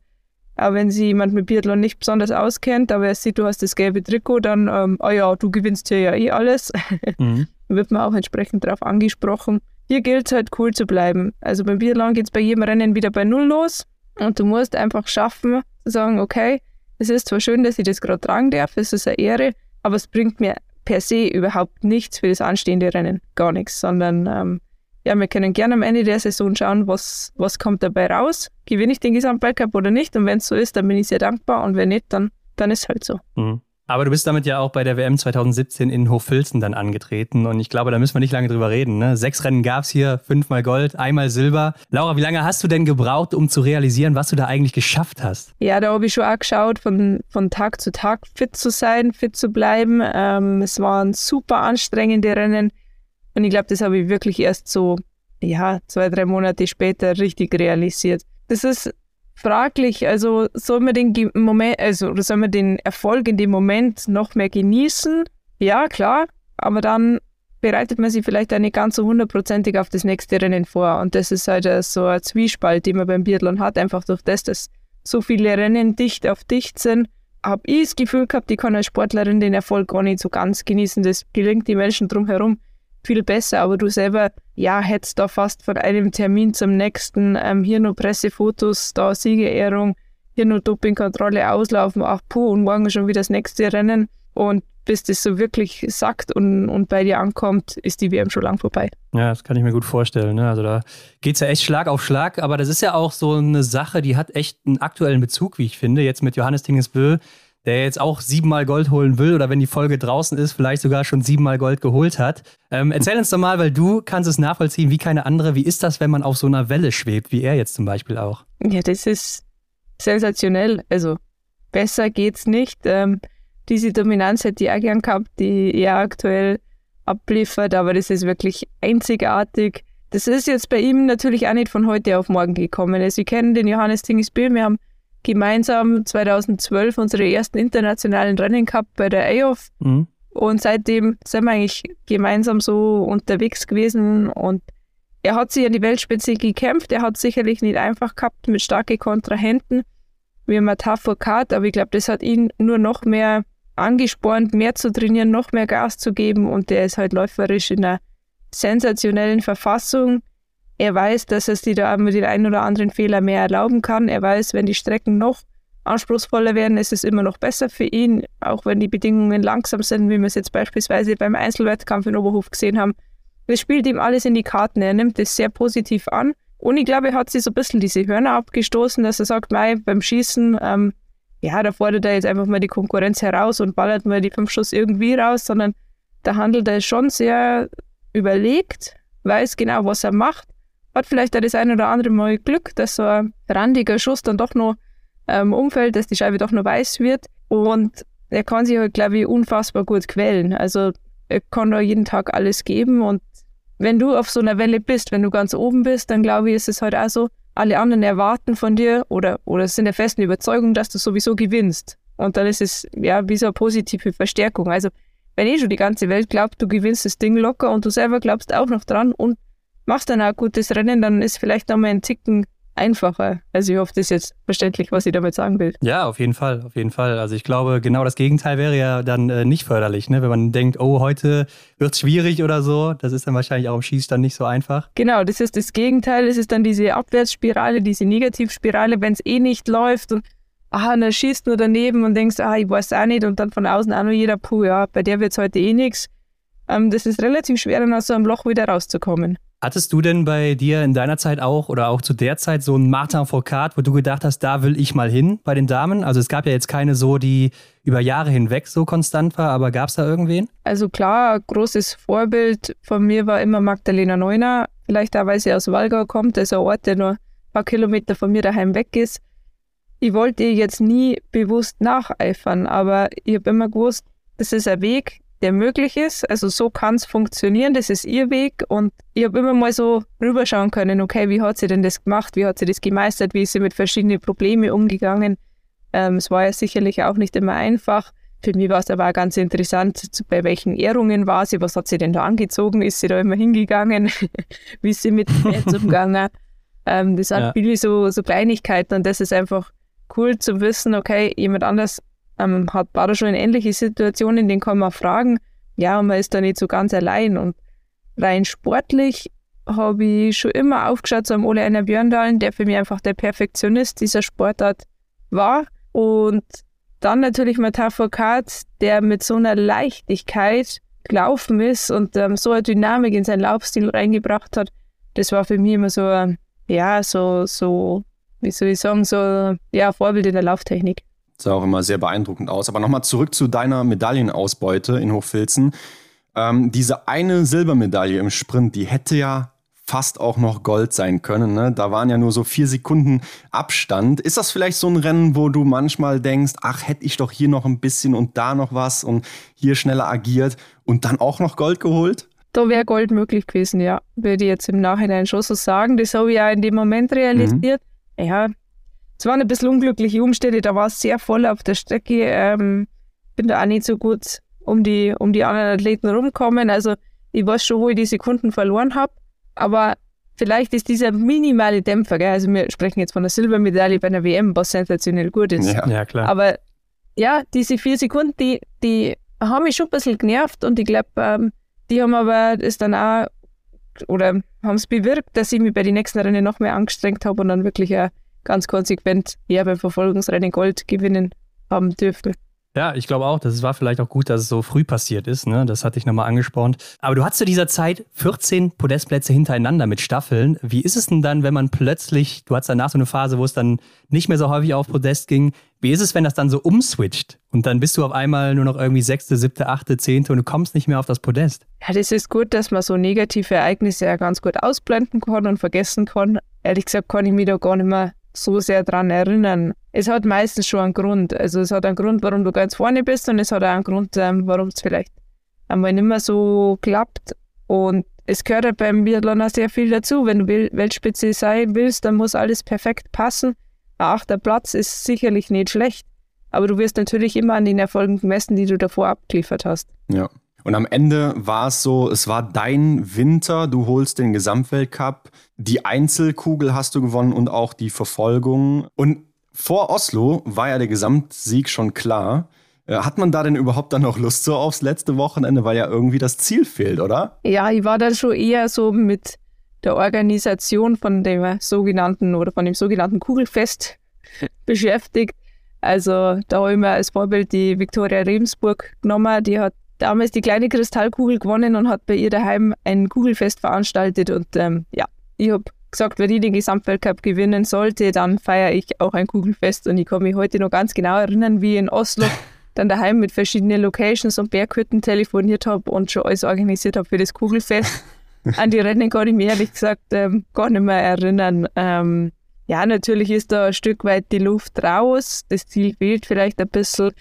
auch wenn sich jemand mit Biathlon nicht besonders auskennt, aber er sieht, du hast das gelbe Trikot, dann, ähm, oh ja, du gewinnst hier ja eh alles. Mhm. dann wird man auch entsprechend darauf angesprochen. Hier gilt es halt cool zu bleiben. Also beim Biathlon geht es bei jedem Rennen wieder bei Null los und du musst einfach schaffen, zu sagen, okay, es ist zwar schön, dass ich das gerade tragen darf, es ist eine Ehre, aber es bringt mir per se überhaupt nichts für das anstehende Rennen. Gar nichts, sondern ähm, ja, wir können gerne am Ende der Saison schauen, was, was kommt dabei raus. Gewinne ich den Gesamtweltcup oder nicht? Und wenn es so ist, dann bin ich sehr dankbar. Und wenn nicht, dann, dann ist es halt so. Mhm. Aber du bist damit ja auch bei der WM 2017 in Hochfilzen dann angetreten. Und ich glaube, da müssen wir nicht lange drüber reden. Ne? Sechs Rennen gab es hier, fünfmal Gold, einmal Silber. Laura, wie lange hast du denn gebraucht, um zu realisieren, was du da eigentlich geschafft hast? Ja, da habe ich schon auch geschaut, von, von Tag zu Tag fit zu sein, fit zu bleiben. Ähm, es waren super anstrengende Rennen. Und ich glaube, das habe ich wirklich erst so, ja, zwei, drei Monate später richtig realisiert. Das ist fraglich. Also soll man den Moment, also soll man den Erfolg in dem Moment noch mehr genießen? Ja, klar. Aber dann bereitet man sich vielleicht auch nicht ganz so hundertprozentig auf das nächste Rennen vor. Und das ist halt so ein Zwiespalt, den man beim Biathlon hat, einfach durch das, dass so viele Rennen dicht auf dicht sind. Habe ich das Gefühl gehabt, ich kann als Sportlerin den Erfolg gar nicht so ganz genießen. Das gelingt die Menschen drumherum viel besser, aber du selber, ja, hättest da fast von einem Termin zum nächsten, ähm, hier nur Pressefotos, da Siegerehrung, hier nur Dopingkontrolle auslaufen, ach puh, und morgen schon wieder das nächste Rennen. Und bis das so wirklich sagt und, und bei dir ankommt, ist die WM schon lang vorbei. Ja, das kann ich mir gut vorstellen. Ne? Also da geht es ja echt Schlag auf Schlag, aber das ist ja auch so eine Sache, die hat echt einen aktuellen Bezug, wie ich finde, jetzt mit Johannes Tingesbö der jetzt auch siebenmal Gold holen will oder wenn die Folge draußen ist, vielleicht sogar schon siebenmal Gold geholt hat. Ähm, erzähl uns doch mal, weil du kannst es nachvollziehen wie keine andere. Wie ist das, wenn man auf so einer Welle schwebt, wie er jetzt zum Beispiel auch? Ja, das ist sensationell. Also besser geht's nicht. Ähm, diese Dominanz hätte ich auch gern gehabt, die er aktuell abliefert, aber das ist wirklich einzigartig. Das ist jetzt bei ihm natürlich auch nicht von heute auf morgen gekommen. Also, wir kennen den Johannes Tingesbö, wir haben gemeinsam 2012 unsere ersten internationalen Rennen gehabt bei der AOF. Mhm. Und seitdem sind wir eigentlich gemeinsam so unterwegs gewesen und er hat sich an die Weltspitze gekämpft. Er hat sicherlich nicht einfach gehabt mit starken Kontrahenten wie Matar Foucault, aber ich glaube, das hat ihn nur noch mehr angespornt, mehr zu trainieren, noch mehr Gas zu geben und der ist halt läuferisch in einer sensationellen Verfassung. Er weiß, dass er sich da mit den einen oder anderen Fehler mehr erlauben kann. Er weiß, wenn die Strecken noch anspruchsvoller werden, ist es immer noch besser für ihn, auch wenn die Bedingungen langsam sind, wie wir es jetzt beispielsweise beim Einzelwettkampf in Oberhof gesehen haben. Das spielt ihm alles in die Karten. Er nimmt es sehr positiv an. Und ich glaube, er hat sich so ein bisschen diese Hörner abgestoßen, dass er sagt, mei, beim Schießen, ähm, ja, da fordert er jetzt einfach mal die Konkurrenz heraus und ballert mal die fünf Schuss irgendwie raus, sondern da handelt er schon sehr überlegt, weiß genau, was er macht, hat vielleicht auch das ein oder andere Mal Glück, dass so ein randiger Schuss dann doch noch ähm, umfällt, dass die Scheibe doch noch weiß wird und er kann sich halt, glaube ich, unfassbar gut quälen. Also er kann da jeden Tag alles geben und wenn du auf so einer Welle bist, wenn du ganz oben bist, dann glaube ich, ist es halt auch so, alle anderen erwarten von dir oder, oder sind der festen Überzeugung, dass du sowieso gewinnst. Und dann ist es ja wie so eine positive Verstärkung. Also wenn eh schon die ganze Welt glaubt, du gewinnst das Ding locker und du selber glaubst auch noch dran und machst dann auch gutes Rennen, dann ist vielleicht nochmal ein Ticken einfacher. Also ich hoffe, das ist jetzt verständlich, was ich damit sagen will. Ja, auf jeden Fall, auf jeden Fall. Also ich glaube, genau das Gegenteil wäre ja dann äh, nicht förderlich, ne? wenn man denkt, oh, heute wird es schwierig oder so. Das ist dann wahrscheinlich auch im Schießstand nicht so einfach. Genau, das ist das Gegenteil. Das ist dann diese Abwärtsspirale, diese Negativspirale, wenn es eh nicht läuft und ah, dann schießt nur daneben und denkst, ah, ich weiß auch nicht und dann von außen auch nur jeder, puh, ja, bei der wird es heute eh nichts. Ähm, das ist relativ schwer, dann aus so einem Loch wieder rauszukommen. Hattest du denn bei dir in deiner Zeit auch oder auch zu der Zeit so ein Martin Foucault, wo du gedacht hast, da will ich mal hin bei den Damen? Also es gab ja jetzt keine so, die über Jahre hinweg so konstant war, aber gab es da irgendwen? Also klar, ein großes Vorbild von mir war immer Magdalena Neuner. Vielleicht auch, weil sie aus Walgau kommt, also ein Ort, der nur ein paar Kilometer von mir daheim weg ist. Ich wollte jetzt nie bewusst nacheifern, aber ich habe immer gewusst, das ist ein Weg, der möglich ist. Also so kann es funktionieren, das ist ihr Weg. Und ich habe immer mal so rüberschauen können, okay, wie hat sie denn das gemacht, wie hat sie das gemeistert, wie ist sie mit verschiedenen Problemen umgegangen. Ähm, es war ja sicherlich auch nicht immer einfach. Für mich war es aber auch ganz interessant, bei welchen Ehrungen war sie, was hat sie denn da angezogen, ist sie da immer hingegangen, wie ist sie mit Fans umgegangen. Ähm, das sind ja. viele so, so Kleinigkeiten und das ist einfach cool zu wissen, okay, jemand anders ähm, hat, da schon in ähnliche Situationen, den kann man fragen. Ja, und man ist da nicht so ganz allein. Und rein sportlich habe ich schon immer aufgeschaut zu einem Ole Einer Björndalen, der für mich einfach der Perfektionist dieser Sportart war. Und dann natürlich Mathieu Foucault, der mit so einer Leichtigkeit gelaufen ist und ähm, so eine Dynamik in seinen Laufstil reingebracht hat. Das war für mich immer so, ja, so, so, wie soll ich sagen, so, ja, Vorbild in der Lauftechnik sah auch immer sehr beeindruckend aus. Aber nochmal zurück zu deiner Medaillenausbeute in Hochfilzen. Ähm, diese eine Silbermedaille im Sprint, die hätte ja fast auch noch Gold sein können. Ne? Da waren ja nur so vier Sekunden Abstand. Ist das vielleicht so ein Rennen, wo du manchmal denkst, ach, hätte ich doch hier noch ein bisschen und da noch was und hier schneller agiert und dann auch noch Gold geholt? Da wäre Gold möglich gewesen, ja. Würde ich jetzt im Nachhinein schon so sagen. Das habe ich ja in dem Moment realisiert. Mhm. Ja, es waren ein bisschen unglückliche Umstände, da war es sehr voll auf der Strecke. Ähm, bin da auch nicht so gut um die, um die anderen Athleten rumgekommen. Also ich weiß schon, wo ich die Sekunden verloren habe. Aber vielleicht ist dieser minimale Dämpfer, gell? also wir sprechen jetzt von der Silbermedaille bei einer WM, was sensationell gut ist. Ja, ja klar. Aber ja, diese vier Sekunden, die, die haben mich schon ein bisschen genervt und ich glaube, ähm, die haben aber es dann auch oder haben es bewirkt, dass ich mich bei den nächsten Rennen noch mehr angestrengt habe und dann wirklich ein ganz konsequent ja beim Verfolgungsrennen Gold gewinnen haben dürfen. Ja, ich glaube auch, das war vielleicht auch gut, dass es so früh passiert ist. Ne? Das hatte ich nochmal angespornt. Aber du hast zu dieser Zeit 14 Podestplätze hintereinander mit Staffeln. Wie ist es denn dann, wenn man plötzlich, du hattest danach so eine Phase, wo es dann nicht mehr so häufig auf Podest ging. Wie ist es, wenn das dann so umswitcht? Und dann bist du auf einmal nur noch irgendwie sechste, siebte, achte, zehnte und du kommst nicht mehr auf das Podest. Ja, das ist gut, dass man so negative Ereignisse ja ganz gut ausblenden kann und vergessen kann. Ehrlich gesagt kann ich mich da gar nicht mehr so sehr daran erinnern. Es hat meistens schon einen Grund. Also es hat einen Grund, warum du ganz vorne bist und es hat auch einen Grund, ähm, warum es vielleicht einmal nicht mehr so klappt. Und es gehört ja beim Biathlon auch sehr viel dazu. Wenn du Weltspitze sein willst, dann muss alles perfekt passen. Ein achter Platz ist sicherlich nicht schlecht, aber du wirst natürlich immer an den Erfolgen gemessen, die du davor abgeliefert hast. Ja. Und am Ende war es so, es war dein Winter, du holst den Gesamtweltcup, die Einzelkugel hast du gewonnen und auch die Verfolgung. Und vor Oslo war ja der Gesamtsieg schon klar. Äh, hat man da denn überhaupt dann noch Lust so aufs letzte Wochenende, weil ja irgendwie das Ziel fehlt, oder? Ja, ich war da schon eher so mit der Organisation von dem sogenannten oder von dem sogenannten Kugelfest beschäftigt. Also da habe ich mir als Vorbild die Viktoria Rebensburg genommen, die hat damals die kleine Kristallkugel gewonnen und hat bei ihr daheim ein Kugelfest veranstaltet. Und ähm, ja, ich habe gesagt, wenn ich den Gesamtweltcup gewinnen sollte, dann feiere ich auch ein Kugelfest. Und ich kann mich heute noch ganz genau erinnern, wie in Oslo dann daheim mit verschiedenen Locations und Berghütten telefoniert habe und schon alles organisiert habe für das Kugelfest. An die Rennen kann ich mich ehrlich gesagt ähm, gar nicht mehr erinnern. Ähm, ja, natürlich ist da ein Stück weit die Luft raus. Das Ziel fehlt vielleicht ein bisschen.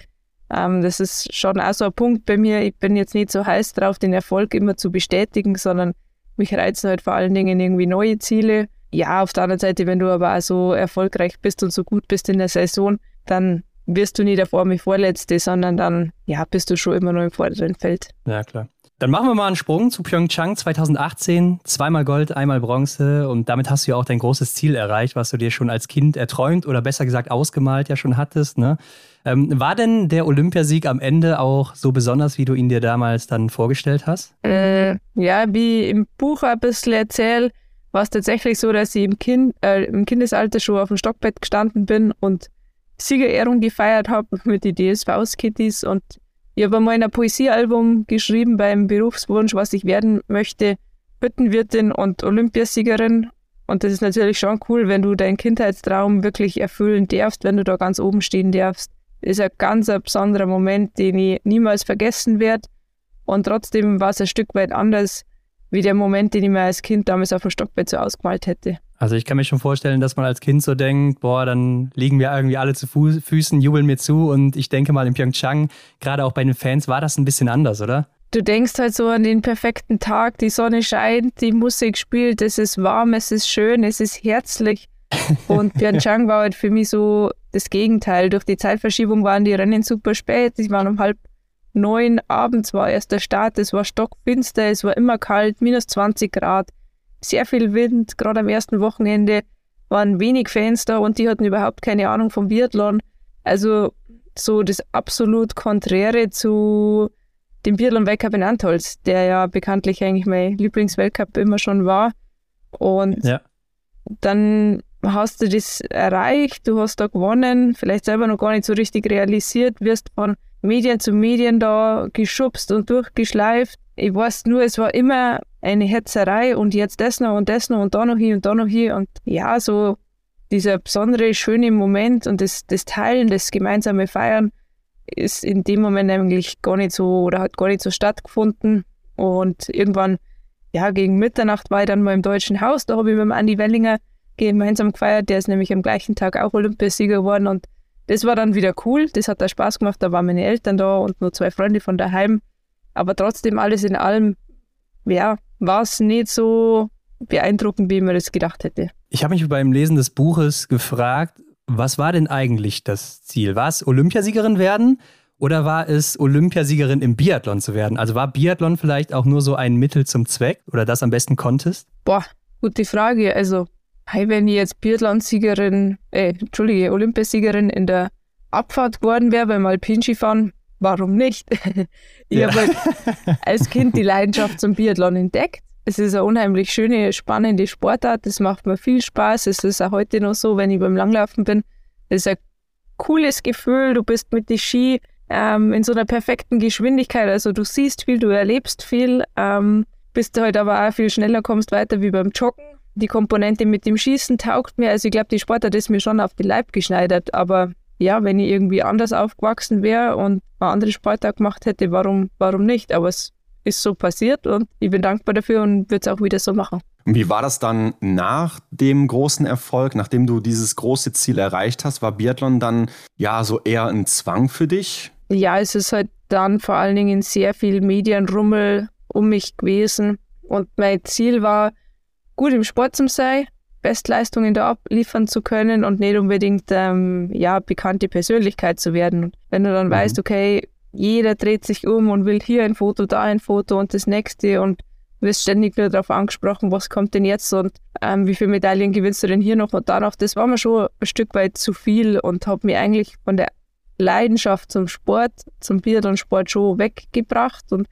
Ähm, das ist schon auch so ein Punkt bei mir. Ich bin jetzt nicht so heiß drauf, den Erfolg immer zu bestätigen, sondern mich reizen halt vor allen Dingen irgendwie neue Ziele. Ja, auf der anderen Seite, wenn du aber auch so erfolgreich bist und so gut bist in der Saison, dann wirst du nie davor mich Vorletzte, sondern dann ja, bist du schon immer noch im vorderen Feld. Ja, klar. Dann machen wir mal einen Sprung zu Pyeongchang 2018. Zweimal Gold, einmal Bronze. Und damit hast du ja auch dein großes Ziel erreicht, was du dir schon als Kind erträumt oder besser gesagt ausgemalt ja schon hattest. Ne? Ähm, war denn der Olympiasieg am Ende auch so besonders, wie du ihn dir damals dann vorgestellt hast? Äh, ja, wie im Buch ein bisschen erzählt, war es tatsächlich so, dass ich im, kind, äh, im Kindesalter schon auf dem Stockbett gestanden bin und Siegerehrung gefeiert habe mit den DSV-Kitties und ich habe einmal ein Poesiealbum geschrieben beim Berufswunsch, was ich werden möchte. Hüttenwirtin und Olympiasiegerin. Und das ist natürlich schon cool, wenn du deinen Kindheitstraum wirklich erfüllen darfst, wenn du da ganz oben stehen darfst. Das ist ein ganz ein besonderer Moment, den ich niemals vergessen werde. Und trotzdem war es ein Stück weit anders, wie der Moment, den ich mir als Kind damals auf dem Stockbett so ausgemalt hätte. Also ich kann mir schon vorstellen, dass man als Kind so denkt, boah, dann liegen wir irgendwie alle zu Fu Füßen, jubeln mir zu und ich denke mal in Pyeongchang, gerade auch bei den Fans, war das ein bisschen anders, oder? Du denkst halt so an den perfekten Tag, die Sonne scheint, die Musik spielt, es ist warm, es ist schön, es ist herzlich. Und Pyeongchang war halt für mich so das Gegenteil. Durch die Zeitverschiebung waren die Rennen super spät. Die waren um halb neun abends war erst der Start, es war stockfinster, es war immer kalt, minus 20 Grad sehr viel Wind. Gerade am ersten Wochenende waren wenig Fans da und die hatten überhaupt keine Ahnung vom Biathlon. Also so das absolut Konträre zu dem Biathlon-Weltcup in Antolz, der ja bekanntlich eigentlich mein Lieblingsweltcup immer schon war. Und ja. dann hast du das erreicht, du hast da gewonnen, vielleicht selber noch gar nicht so richtig realisiert, wirst von Medien zu Medien da geschubst und durchgeschleift. Ich weiß nur, es war immer eine Hetzerei und jetzt das noch und das noch und da noch hier und da noch hier. Und ja, so dieser besondere, schöne Moment und das, das Teilen, das gemeinsame Feiern ist in dem Moment eigentlich gar nicht so oder hat gar nicht so stattgefunden. Und irgendwann, ja, gegen Mitternacht war ich dann mal im Deutschen Haus, da habe ich mit dem Andi Wellinger gemeinsam gefeiert, der ist nämlich am gleichen Tag auch Olympiasieger geworden und das war dann wieder cool, das hat da Spaß gemacht, da waren meine Eltern da und nur zwei Freunde von daheim, aber trotzdem alles in allem, ja, war es nicht so beeindruckend, wie man das gedacht hätte. Ich habe mich beim Lesen des Buches gefragt, was war denn eigentlich das Ziel? War es Olympiasiegerin werden oder war es Olympiasiegerin im Biathlon zu werden? Also war Biathlon vielleicht auch nur so ein Mittel zum Zweck oder das am besten konntest? Boah, gute Frage. Also, hey, wenn ich jetzt Biathlon-Siegerin, äh, Entschuldige, Olympiasiegerin in der Abfahrt geworden wäre beim Alpinskifahren, warum nicht? ich ja. habe halt als Kind die Leidenschaft zum Biathlon entdeckt. Es ist eine unheimlich schöne, spannende Sportart. Das macht mir viel Spaß. Es ist auch heute noch so, wenn ich beim Langlaufen bin. Es ist ein cooles Gefühl. Du bist mit den Ski ähm, in so einer perfekten Geschwindigkeit. Also du siehst viel, du erlebst viel. Ähm, bist du halt aber auch viel schneller, kommst weiter wie beim Joggen. Die Komponente mit dem Schießen taugt mir. Also ich glaube, die Sportart ist mir schon auf den Leib geschneidert. Aber ja, wenn ich irgendwie anders aufgewachsen wäre und eine andere Sportart gemacht hätte, warum, warum nicht? Aber es ist so passiert und ich bin dankbar dafür und würde es auch wieder so machen. Und wie war das dann nach dem großen Erfolg, nachdem du dieses große Ziel erreicht hast? War Biathlon dann ja so eher ein Zwang für dich? Ja, es ist halt dann vor allen Dingen sehr viel Medienrummel um mich gewesen und mein Ziel war, gut im Sport zu sein, Bestleistungen da abliefern zu können und nicht unbedingt ähm, ja, bekannte Persönlichkeit zu werden. Und wenn du dann mhm. weißt, okay, jeder dreht sich um und will hier ein Foto, da ein Foto und das nächste und wirst ständig nur darauf angesprochen, was kommt denn jetzt und ähm, wie viele Medaillen gewinnst du denn hier noch und da noch. Das war mir schon ein Stück weit zu viel und hat mir eigentlich von der Leidenschaft zum Sport, zum Biathlon-Sport schon weggebracht und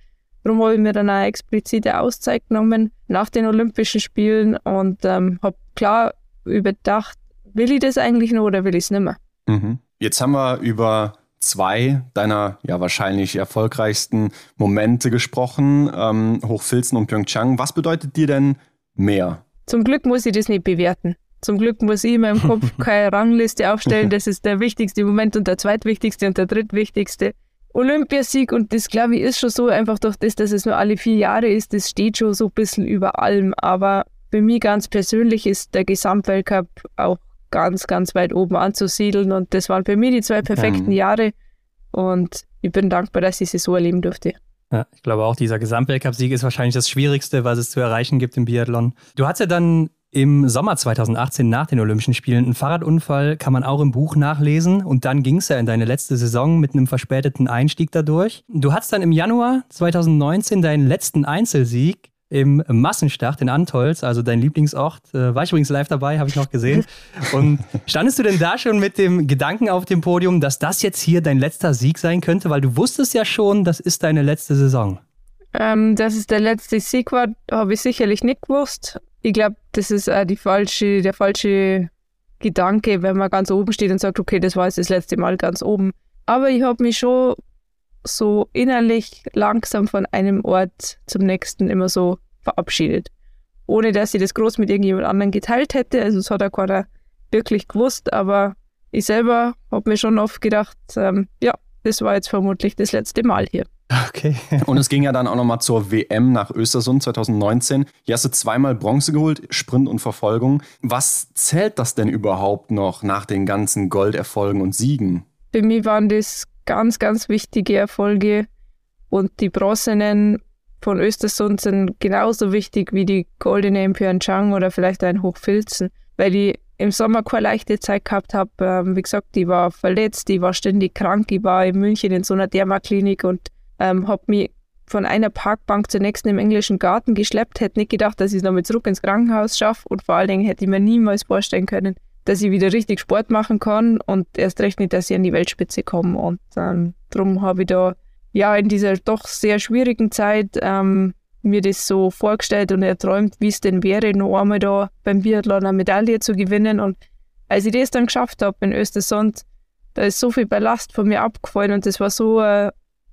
Darum habe ich mir dann eine explizite Auszeit genommen nach den Olympischen Spielen und ähm, habe klar überdacht, will ich das eigentlich noch oder will ich es nicht mehr? Mhm. Jetzt haben wir über zwei deiner ja wahrscheinlich erfolgreichsten Momente gesprochen, ähm, Hochfilzen und Pyeongchang. Was bedeutet dir denn mehr? zum Glück muss ich das nicht bewerten. Zum Glück muss ich in meinem Kopf keine Rangliste aufstellen. Das ist der wichtigste Moment und der zweitwichtigste und der drittwichtigste. Olympiasieg und das glaube ich ist schon so, einfach durch das, dass es nur alle vier Jahre ist, das steht schon so ein bisschen über allem. Aber für mich ganz persönlich ist der Gesamtweltcup auch ganz, ganz weit oben anzusiedeln und das waren für mich die zwei perfekten ja. Jahre und ich bin dankbar, dass ich sie so erleben durfte. Ja, ich glaube auch, dieser Gesamtweltcup-Sieg ist wahrscheinlich das Schwierigste, was es zu erreichen gibt im Biathlon. Du hast ja dann im Sommer 2018 nach den Olympischen Spielen einen Fahrradunfall, kann man auch im Buch nachlesen. Und dann ging es ja in deine letzte Saison mit einem verspäteten Einstieg dadurch. Du hattest dann im Januar 2019 deinen letzten Einzelsieg im Massenstart in Antolz, also dein Lieblingsort. Äh, war ich übrigens live dabei, habe ich noch gesehen. Und standest du denn da schon mit dem Gedanken auf dem Podium, dass das jetzt hier dein letzter Sieg sein könnte? Weil du wusstest ja schon, das ist deine letzte Saison. Ähm, dass es der letzte Sieg habe ich sicherlich nicht gewusst. Ich glaube, das ist äh, die falsche, der falsche Gedanke, wenn man ganz oben steht und sagt, okay, das war jetzt das letzte Mal ganz oben. Aber ich habe mich schon so innerlich langsam von einem Ort zum nächsten immer so verabschiedet. Ohne dass ich das groß mit irgendjemand anderem geteilt hätte. Also es hat auch keiner wirklich gewusst, aber ich selber habe mir schon oft gedacht, ähm, ja, das war jetzt vermutlich das letzte Mal hier. Okay. Und es ging ja dann auch nochmal zur WM nach Östersund 2019. Hier hast du zweimal Bronze geholt, Sprint und Verfolgung. Was zählt das denn überhaupt noch nach den ganzen Golderfolgen und Siegen? Für mich waren das ganz, ganz wichtige Erfolge und die Bronzenen von Östersund sind genauso wichtig wie die goldene in Pyeongchang oder vielleicht ein Hochfilzen, weil ich im Sommer keine leichte Zeit gehabt habe. Ähm, wie gesagt, ich war verletzt, ich war ständig krank, ich war in München in so einer Dermaklinik und ähm, habe mich von einer Parkbank zur nächsten im englischen Garten geschleppt, hätte nicht gedacht, dass ich es nochmal zurück ins Krankenhaus schaffe und vor allen Dingen hätte ich mir niemals vorstellen können, dass ich wieder richtig Sport machen kann und erst recht nicht, dass ich an die Weltspitze komme. Und ähm, darum habe ich da ja in dieser doch sehr schwierigen Zeit ähm, mir das so vorgestellt und erträumt, wie es denn wäre, noch einmal da beim Biathlon eine Medaille zu gewinnen. Und als ich das dann geschafft habe in Östersund, da ist so viel Ballast von mir abgefallen und das war so ein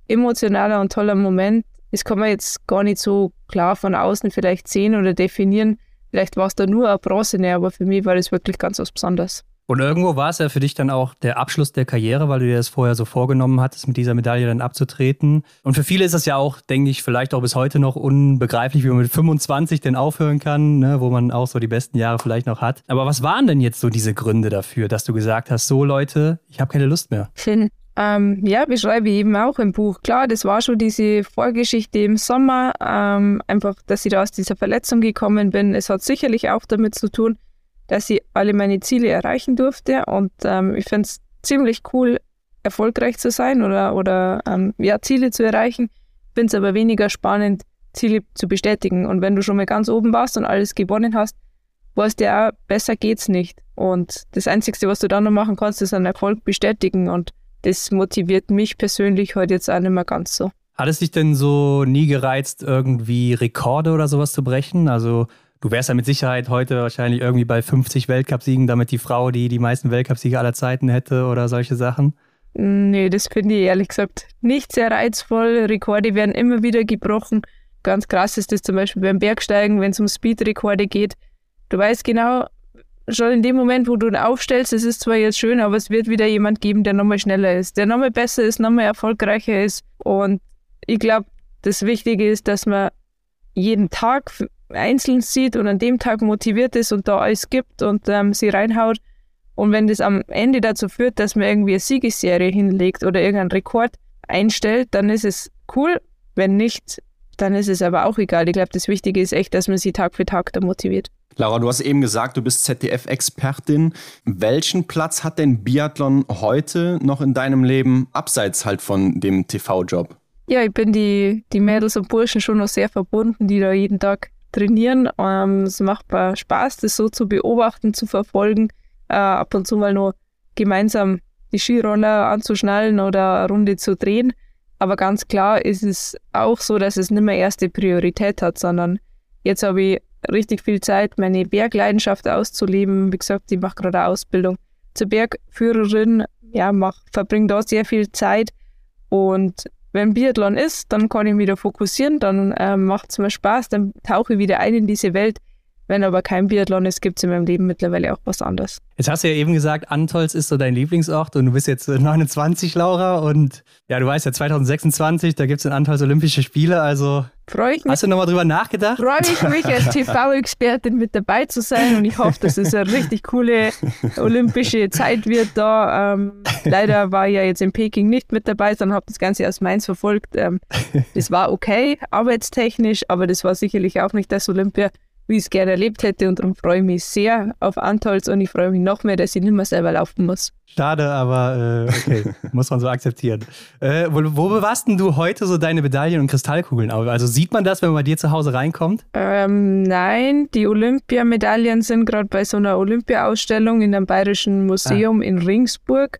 emotionaler und toller Moment. Das kann man jetzt gar nicht so klar von außen vielleicht sehen oder definieren. Vielleicht war es da nur eine Bronzene, aber für mich war das wirklich ganz was Besonderes. Und irgendwo war es ja für dich dann auch der Abschluss der Karriere, weil du dir das vorher so vorgenommen hattest, mit dieser Medaille dann abzutreten. Und für viele ist das ja auch, denke ich, vielleicht auch bis heute noch unbegreiflich, wie man mit 25 denn aufhören kann, ne, wo man auch so die besten Jahre vielleicht noch hat. Aber was waren denn jetzt so diese Gründe dafür, dass du gesagt hast, so Leute, ich habe keine Lust mehr? Finn, ähm, ja, beschreibe ich eben auch im Buch. Klar, das war schon diese Vorgeschichte im Sommer, ähm, einfach, dass ich da aus dieser Verletzung gekommen bin. Es hat sicherlich auch damit zu tun, dass ich alle meine Ziele erreichen durfte und ähm, ich finde es ziemlich cool, erfolgreich zu sein oder, oder ähm, ja, Ziele zu erreichen. Ich finde es aber weniger spannend, Ziele zu bestätigen. Und wenn du schon mal ganz oben warst und alles gewonnen hast, weißt du ja, besser geht's nicht. Und das Einzige, was du dann noch machen kannst, ist einen Erfolg bestätigen und das motiviert mich persönlich heute jetzt auch nicht mehr ganz so. Hat es dich denn so nie gereizt, irgendwie Rekorde oder sowas zu brechen? Also du wärst ja mit Sicherheit heute wahrscheinlich irgendwie bei 50 Weltcupsiegen, damit die Frau, die die meisten Weltcupsiege aller Zeiten hätte oder solche Sachen. Nee, das finde ich ehrlich gesagt nicht sehr reizvoll. Rekorde werden immer wieder gebrochen. Ganz krass ist das zum Beispiel beim Bergsteigen, wenn es um Speedrekorde geht. Du weißt genau, schon in dem Moment, wo du ihn aufstellst, es ist zwar jetzt schön, aber es wird wieder jemand geben, der nochmal schneller ist, der nochmal besser ist, nochmal erfolgreicher ist. Und ich glaube, das Wichtige ist, dass man jeden Tag einzeln sieht und an dem Tag motiviert ist und da alles gibt und ähm, sie reinhaut. Und wenn das am Ende dazu führt, dass man irgendwie eine Siegesserie hinlegt oder irgendeinen Rekord einstellt, dann ist es cool. Wenn nicht, dann ist es aber auch egal. Ich glaube, das Wichtige ist echt, dass man sie Tag für Tag da motiviert. Laura, du hast eben gesagt, du bist ZDF-Expertin. Welchen Platz hat denn Biathlon heute noch in deinem Leben, abseits halt von dem TV-Job? Ja, ich bin die, die Mädels und Burschen schon noch sehr verbunden, die da jeden Tag trainieren. Ähm, es macht mir Spaß, das so zu beobachten, zu verfolgen. Äh, ab und zu mal nur gemeinsam die Skiroller anzuschnallen oder eine Runde zu drehen. Aber ganz klar ist es auch so, dass es nicht mehr erste Priorität hat, sondern jetzt habe ich richtig viel Zeit, meine Bergleidenschaft auszuleben. Wie gesagt, ich mache gerade eine Ausbildung zur Bergführerin, ja, verbringe da sehr viel Zeit. Und wenn Biathlon ist, dann kann ich mich wieder fokussieren, dann äh, macht es mir Spaß, dann tauche ich wieder ein in diese Welt. Wenn aber kein Biathlon ist, gibt es in meinem Leben mittlerweile auch was anderes. Jetzt hast du ja eben gesagt, Antolz ist so dein Lieblingsort und du bist jetzt 29, Laura. Und ja, du weißt ja, 2026, da gibt es in Antolz Olympische Spiele. Also Freue ich mich. hast du nochmal drüber nachgedacht? Freue ich mich, als TV-Expertin mit dabei zu sein und ich hoffe, dass es eine richtig coole olympische Zeit wird da. Ähm, leider war ich ja jetzt in Peking nicht mit dabei, sondern habe das Ganze aus Mainz verfolgt. Ähm, das war okay, arbeitstechnisch, aber das war sicherlich auch nicht das Olympia, wie ich es gerne erlebt hätte und darum freue ich mich sehr auf Antolz und ich freue mich noch mehr, dass ich nicht mehr selber laufen muss. Schade, aber äh, okay, muss man so akzeptieren. Äh, wo, wo bewahrst denn du heute so deine Medaillen und Kristallkugeln auf? Also sieht man das, wenn man bei dir zu Hause reinkommt? Ähm, nein, die Olympiamedaillen sind gerade bei so einer Olympiaausstellung in einem Bayerischen Museum in Ringsburg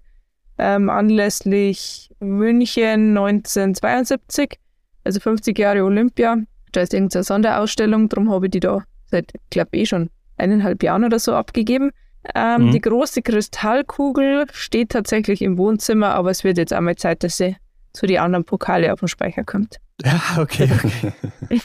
ähm, anlässlich München 1972, also 50 Jahre Olympia. Da ist irgendeine Sonderausstellung, darum habe ich die da seit, ich glaube, eh schon eineinhalb Jahren oder so abgegeben. Ähm, Mhm. Die große Kristallkugel steht tatsächlich im Wohnzimmer, aber es wird jetzt einmal Zeit, dass sie zu den anderen Pokale auf den Speicher kommt. Ja, okay, okay.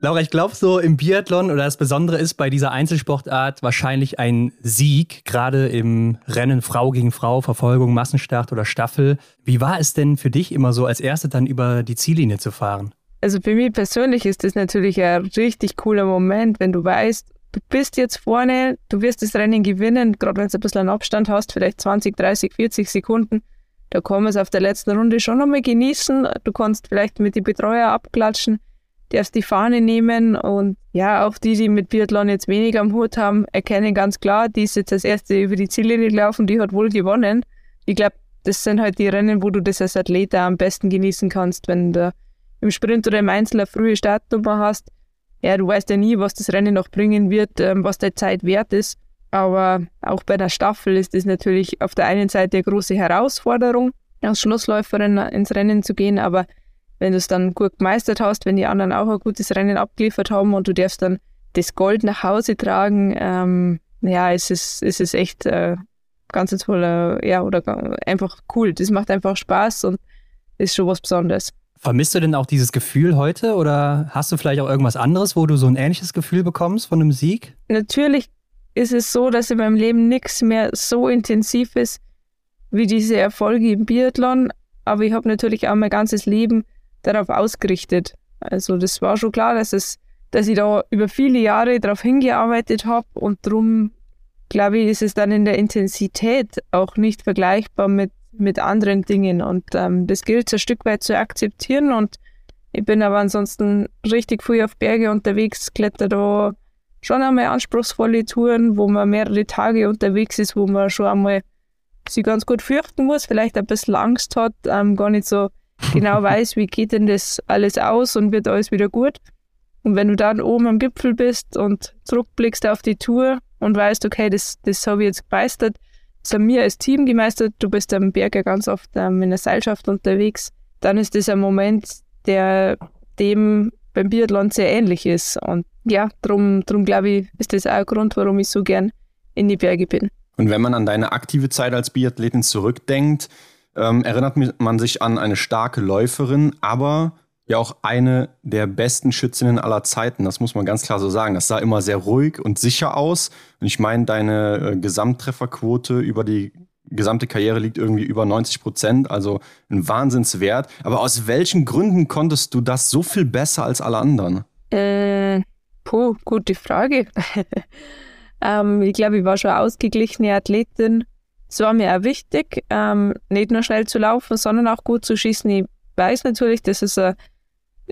Laura, ich glaube so im Biathlon oder das Besondere ist bei dieser Einzelsportart wahrscheinlich ein Sieg, gerade im Rennen Frau gegen Frau, Verfolgung, Massenstart oder Staffel. Wie war es denn für dich immer so als Erste dann über die Ziellinie zu fahren? Also für mich persönlich ist das natürlich ein richtig cooler Moment, wenn du weißt, du bist jetzt vorne, du wirst das Rennen gewinnen, gerade wenn du ein bisschen einen Abstand hast, vielleicht 20, 30, 40 Sekunden. Da kann man es auf der letzten Runde schon nochmal genießen. Du kannst vielleicht mit die Betreuer abklatschen, darfst die Fahne nehmen und ja, auch die, die mit Biathlon jetzt weniger am Hut haben, erkennen ganz klar, die ist jetzt als erste über die Ziellinie gelaufen, die hat wohl gewonnen. Ich glaube, das sind halt die Rennen, wo du das als Athlet am besten genießen kannst, wenn du im Sprint oder im Einzel eine frühe Startnummer hast. Ja, du weißt ja nie, was das Rennen noch bringen wird, ähm, was der Zeit wert ist. Aber auch bei der Staffel ist es natürlich auf der einen Seite eine große Herausforderung, als Schlussläuferin ins Rennen zu gehen. Aber wenn du es dann gut gemeistert hast, wenn die anderen auch ein gutes Rennen abgeliefert haben und du darfst dann das Gold nach Hause tragen, ähm, ja, es ist, es ist echt äh, ganz ein toller, ja, oder einfach cool. Das macht einfach Spaß und ist schon was Besonderes. Vermisst du denn auch dieses Gefühl heute oder hast du vielleicht auch irgendwas anderes, wo du so ein ähnliches Gefühl bekommst von einem Sieg? natürlich ist es so, dass in meinem Leben nichts mehr so intensiv ist wie diese Erfolge im Biathlon. Aber ich habe natürlich auch mein ganzes Leben darauf ausgerichtet. Also das war schon klar, dass es, dass ich da über viele Jahre darauf hingearbeitet habe und darum glaube ich, ist es dann in der Intensität auch nicht vergleichbar mit, mit anderen Dingen. Und ähm, das gilt ein Stück weit zu akzeptieren. Und ich bin aber ansonsten richtig früh auf Berge unterwegs, kletter da schon einmal anspruchsvolle Touren, wo man mehrere Tage unterwegs ist, wo man schon einmal sich ganz gut fürchten muss, vielleicht ein bisschen Angst hat, ähm, gar nicht so genau weiß, wie geht denn das alles aus und wird alles wieder gut. Und wenn du dann oben am Gipfel bist und zurückblickst auf die Tour und weißt, okay, das, das habe ich jetzt gemeistert, haben wir als Team gemeistert, du bist am Berg ja ganz oft ähm, in der Seilschaft unterwegs, dann ist das ein Moment, der dem beim Biathlon sehr ähnlich ist. Und ja, drum, drum glaube ich, ist das auch ein Grund, warum ich so gern in die Berge bin. Und wenn man an deine aktive Zeit als Biathletin zurückdenkt, ähm, erinnert man sich an eine starke Läuferin, aber ja auch eine der besten Schützinnen aller Zeiten. Das muss man ganz klar so sagen. Das sah immer sehr ruhig und sicher aus. Und ich meine, deine äh, Gesamttrefferquote über die gesamte Karriere liegt irgendwie über 90 Prozent, also ein Wahnsinnswert. Aber aus welchen Gründen konntest du das so viel besser als alle anderen? Äh, puh, gute Frage. ähm, ich glaube, ich war schon ausgeglichene Athletin. Es war mir auch wichtig, ähm, nicht nur schnell zu laufen, sondern auch gut zu schießen. Ich weiß natürlich, dass es ein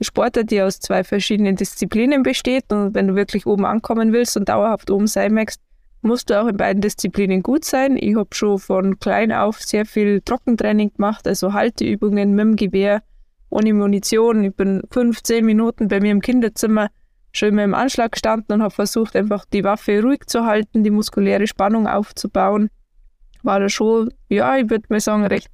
Sportart, die aus zwei verschiedenen Disziplinen besteht. Und wenn du wirklich oben ankommen willst und dauerhaft oben sein möchtest, musst du auch in beiden Disziplinen gut sein. Ich habe schon von klein auf sehr viel Trockentraining gemacht, also Halteübungen mit dem Gewehr, ohne Munition. Ich bin 15 Minuten bei mir im Kinderzimmer schon mit dem Anschlag gestanden und habe versucht, einfach die Waffe ruhig zu halten, die muskuläre Spannung aufzubauen. War da schon, ja, ich würde mal sagen, recht